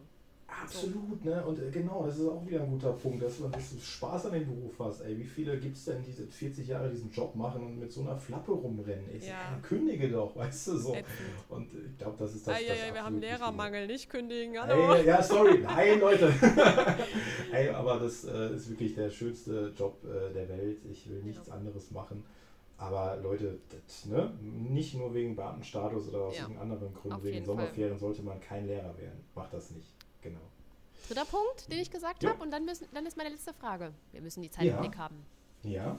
Absolut, ne? Und äh, genau, das ist auch wieder ein guter Punkt, dass man das Spaß an dem Beruf hast. Ey, wie viele gibt es denn, die seit 40 Jahre diesen Job machen und mit so einer Flappe rumrennen? Ich Ja. kündige doch, weißt du so. Ätzend. Und ich glaube, das ist das. das absolut Wichtige. nicht kündigen. Ey, ja, sorry, nein, Leute. Ey, aber das äh, ist wirklich der schönste Job äh, der Welt. Ich will nichts Ja. anderes machen. Aber Leute, das, ne? nicht nur wegen Beamtenstatus oder aus Ja. irgendeinem anderen Grund, Auf wegen jeden Fall. Sommerferien sollte man kein Lehrer werden. Macht das nicht. Genau. Dritter Punkt, den ich gesagt Ja. habe. Und dann, müssen, dann ist meine letzte Frage. Wir müssen die Zeit Ja. im Blick haben. Ja.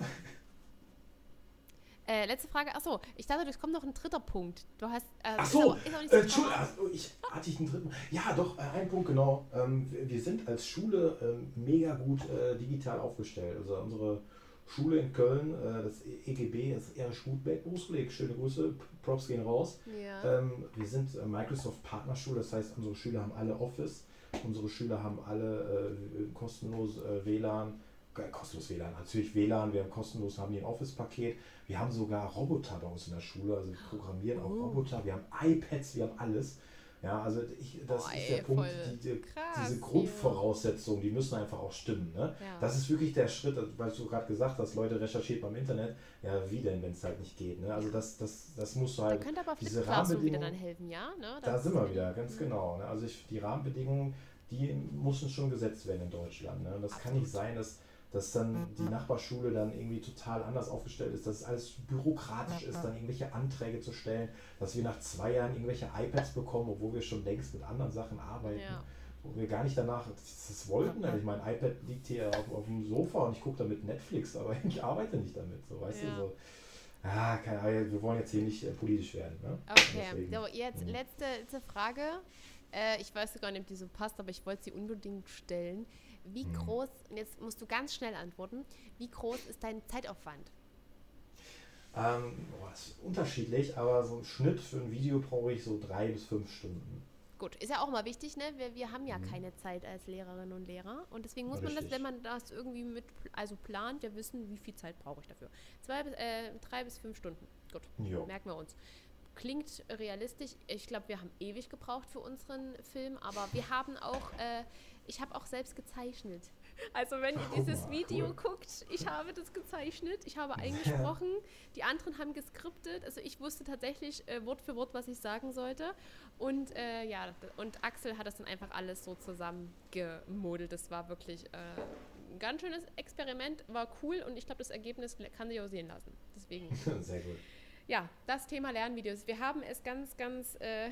Äh, letzte Frage. Achso, ich dachte, es kommt noch ein dritter Punkt. Du hast. Äh, Ach ist so, aber- ist auch nicht äh, so ach, oh, ich hatte ich einen dritten. Ja, doch, äh, ein Punkt genau. Ähm, wir, wir sind als Schule ähm, mega gut äh, digital aufgestellt. Also unsere Schule in Köln, äh, das EGB, das Erich Gutberg Berufskolleg, schöne Grüße, Props gehen raus. Ja. Ähm, wir sind äh, Microsoft Partnerschule, das heißt, unsere Schüler haben alle Office, unsere Schüler haben alle äh, kostenlos äh, WLAN, äh, kostenlos WLAN, natürlich WLAN, wir haben kostenlos, haben die ein Office-Paket, wir haben sogar Roboter bei uns in der Schule, also wir programmieren auch Oh. Roboter, wir haben iPads, wir haben alles. Ja, also ich, das Boah, ist ey, der Punkt, voll die, die, krass diese. Grundvoraussetzungen, die müssen einfach auch stimmen. Ne? Ja. Das ist wirklich der Schritt, weil du gerade gesagt hast, Leute recherchiert beim Internet. Ja, wie denn, wenn es halt nicht geht? Ne? Also das, das, das musst du Da halt könnte aber diese Classroom wieder dann Rahmenbedingungen- helfen, ja? Ne? da sind wir wieder, ganz Mhm. genau. Ne? Also ich, die Rahmenbedingungen, die müssen schon gesetzt werden in Deutschland. Ne? Und das kann Absolut. nicht sein, dass, dass dann die Nachbarschule dann irgendwie total anders aufgestellt ist, dass es alles bürokratisch ist, dann irgendwelche Anträge zu stellen, dass wir nach zwei Jahren irgendwelche iPads bekommen, obwohl wir schon längst mit anderen Sachen arbeiten. Ja. Wo wir gar nicht danach das, wollten. Also ich mein iPad liegt hier auf, auf dem Sofa und ich gucke damit Netflix, aber ich arbeite nicht damit. So, weißt Ja. du, so. Ah, keine Ahnung, wir wollen jetzt hier nicht äh, politisch werden. Ne? Okay, so jetzt Mhm. letzte, letzte Frage. Äh, ich weiß gar nicht, ob die so passt, aber ich wollte sie unbedingt stellen. Wie Mhm. groß, und jetzt musst du ganz schnell antworten, wie groß ist dein Zeitaufwand? Ähm, boah, ist unterschiedlich, aber so ein Schnitt für ein Video brauche ich so drei bis fünf Stunden. Gut, ist ja auch mal wichtig, ne? Wir, wir haben ja Mhm. keine Zeit als Lehrerinnen und Lehrer. Und deswegen muss man das, Richtig. wenn man das irgendwie mit, also plant, ja wissen, wie viel Zeit brauche ich dafür. Zwei bis, äh, drei bis fünf Stunden. Gut, Jo. merken wir uns. Klingt realistisch. Ich glaube, wir haben ewig gebraucht für unseren Film, aber wir haben auch, äh, ich habe auch selbst gezeichnet. Also wenn ihr dieses oh, Video cool. guckt, ich habe das gezeichnet, ich habe eingesprochen, die anderen haben geskriptet. Also ich wusste tatsächlich äh, Wort für Wort, was ich sagen sollte. Und äh, ja, und Axel hat das dann einfach alles so zusammengemodelt. Das war wirklich äh, ein ganz schönes Experiment, war cool und ich glaube, das Ergebnis kann sich auch sehen lassen. Deswegen. Sehr gut. Ja, das Thema Lernvideos. Wir haben es ganz, ganz äh,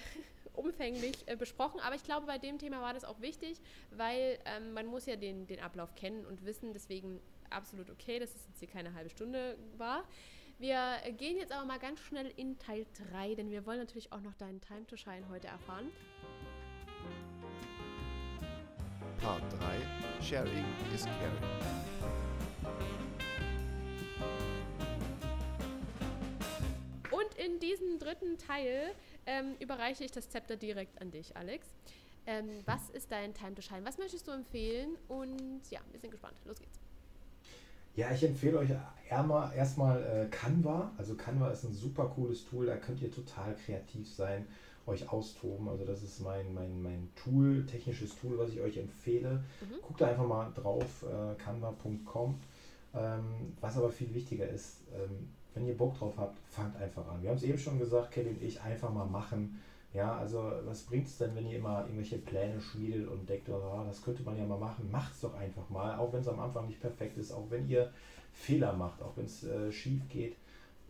umfänglich äh, besprochen, aber ich glaube, bei dem Thema war das auch wichtig, weil ähm, man muss ja den, den Ablauf kennen und wissen, deswegen absolut okay, dass es jetzt hier keine halbe Stunde war. Wir gehen jetzt aber mal ganz schnell in Teil 3, denn wir wollen natürlich auch noch deinen Time to Shine heute erfahren. Part 3 Sharing is Caring. Und in diesem dritten Teil ähm, überreiche ich das Zepter direkt an dich, Alex. Ähm, was ist dein Time to Shine? Was möchtest du empfehlen? Und ja, wir sind gespannt. Los geht's. Ja, ich empfehle euch erstmal äh, Canva. Also Canva ist ein super cooles Tool, da könnt ihr total kreativ sein, euch austoben. Also das ist mein, mein, mein Tool, technisches Tool, was ich euch empfehle. Mhm. Guckt einfach mal drauf, äh, canva.com. Ähm, was aber viel wichtiger ist, ähm, wenn ihr Bock drauf habt, fangt einfach an. Wir haben es eben schon gesagt, Kelly und ich, einfach mal machen. Ja, also was bringt es denn, wenn ihr immer irgendwelche Pläne schmiedet und denkt, oh, das könnte man ja mal machen. Macht es doch einfach mal, auch wenn es am Anfang nicht perfekt ist, auch wenn ihr Fehler macht, auch wenn es äh, schief geht.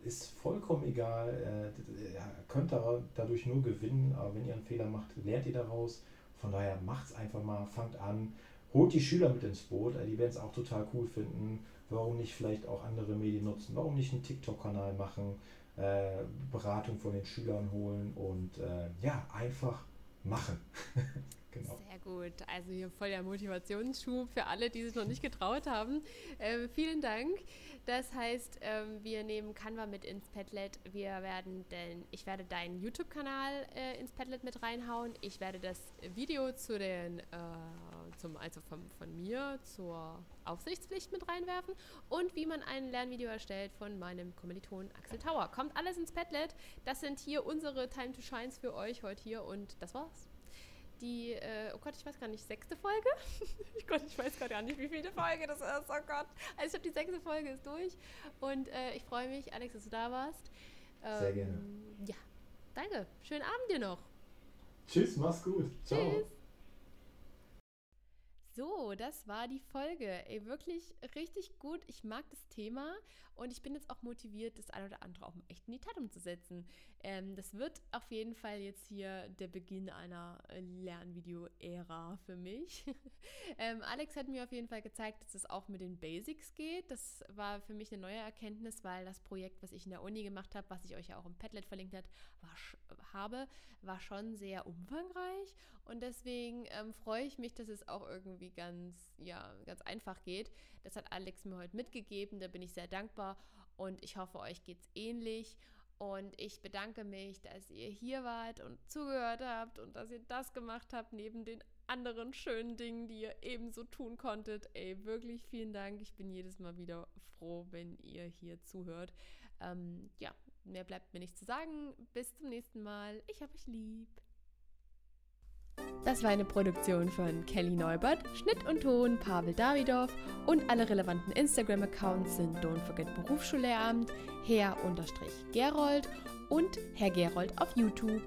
Ist vollkommen egal, äh, könnt da, dadurch nur gewinnen, aber wenn ihr einen Fehler macht, lernt ihr daraus. Von daher macht es einfach mal, fangt an, holt die Schüler mit ins Boot, äh, die werden es auch total cool finden. Warum nicht vielleicht auch andere Medien nutzen? Warum nicht einen TikTok-Kanal machen? Äh, Beratung von den Schülern holen und äh, ja, einfach machen. genau. Sehr gut. Also hier voll der Motivationsschub für alle, die sich noch nicht getraut haben. Äh, vielen Dank. Das heißt, ähm, wir nehmen Canva mit ins Padlet. Wir werden denn, ich werde deinen YouTube-Kanal äh, ins Padlet mit reinhauen. Ich werde das Video zu den, äh, zum, also vom, von mir zur Aufsichtspflicht mit reinwerfen und wie man ein Lernvideo erstellt von meinem Kommiliton Axel Tauer. Kommt alles ins Padlet. Das sind hier unsere Time to Shines für euch heute hier und das war's die, äh, oh Gott, ich weiß gar nicht, sechste Folge? ich Gott, ich weiß gar nicht, wie viele Folge das ist, oh Gott. Also ich habe die sechste Folge ist durch und äh, ich freue mich, Alex, dass du da warst. Ähm, Sehr gerne. Ja, danke. Schönen Abend dir noch. Tschüss, mach's gut. Ciao. Tschüss. So, das war die Folge. Ey, wirklich richtig gut. Ich mag das Thema und ich bin jetzt auch motiviert, das eine oder andere auch echt in die Tat umzusetzen. Ähm, das wird auf jeden Fall jetzt hier der Beginn einer Lernvideo-Ära für mich. ähm, Alex hat mir auf jeden Fall gezeigt, dass es auch mit den Basics geht. Das war für mich eine neue Erkenntnis, weil das Projekt, was ich in der Uni gemacht habe, was ich euch ja auch im Padlet verlinkt hat, war, habe, war schon sehr umfangreich und deswegen ähm, freue ich mich, dass es auch irgendwie irgendwie ganz, ja, ganz einfach geht. Das hat Alex mir heute mitgegeben, da bin ich sehr dankbar und ich hoffe, euch geht es ähnlich. Und ich bedanke mich, dass ihr hier wart und zugehört habt und dass ihr das gemacht habt, neben den anderen schönen Dingen, die ihr ebenso tun konntet. Ey, wirklich vielen Dank. Ich bin jedes Mal wieder froh, wenn ihr hier zuhört. Ähm, ja, mehr bleibt mir nicht zu sagen. Bis zum nächsten Mal. Ich hab euch lieb. Das war eine Produktion von Kelly Neubert, Schnitt und Ton Pavel Davidow und alle relevanten Instagram-Accounts sind Don't Forget Berufsschullehramt, Herr-Gerold und Herr Gerold auf YouTube.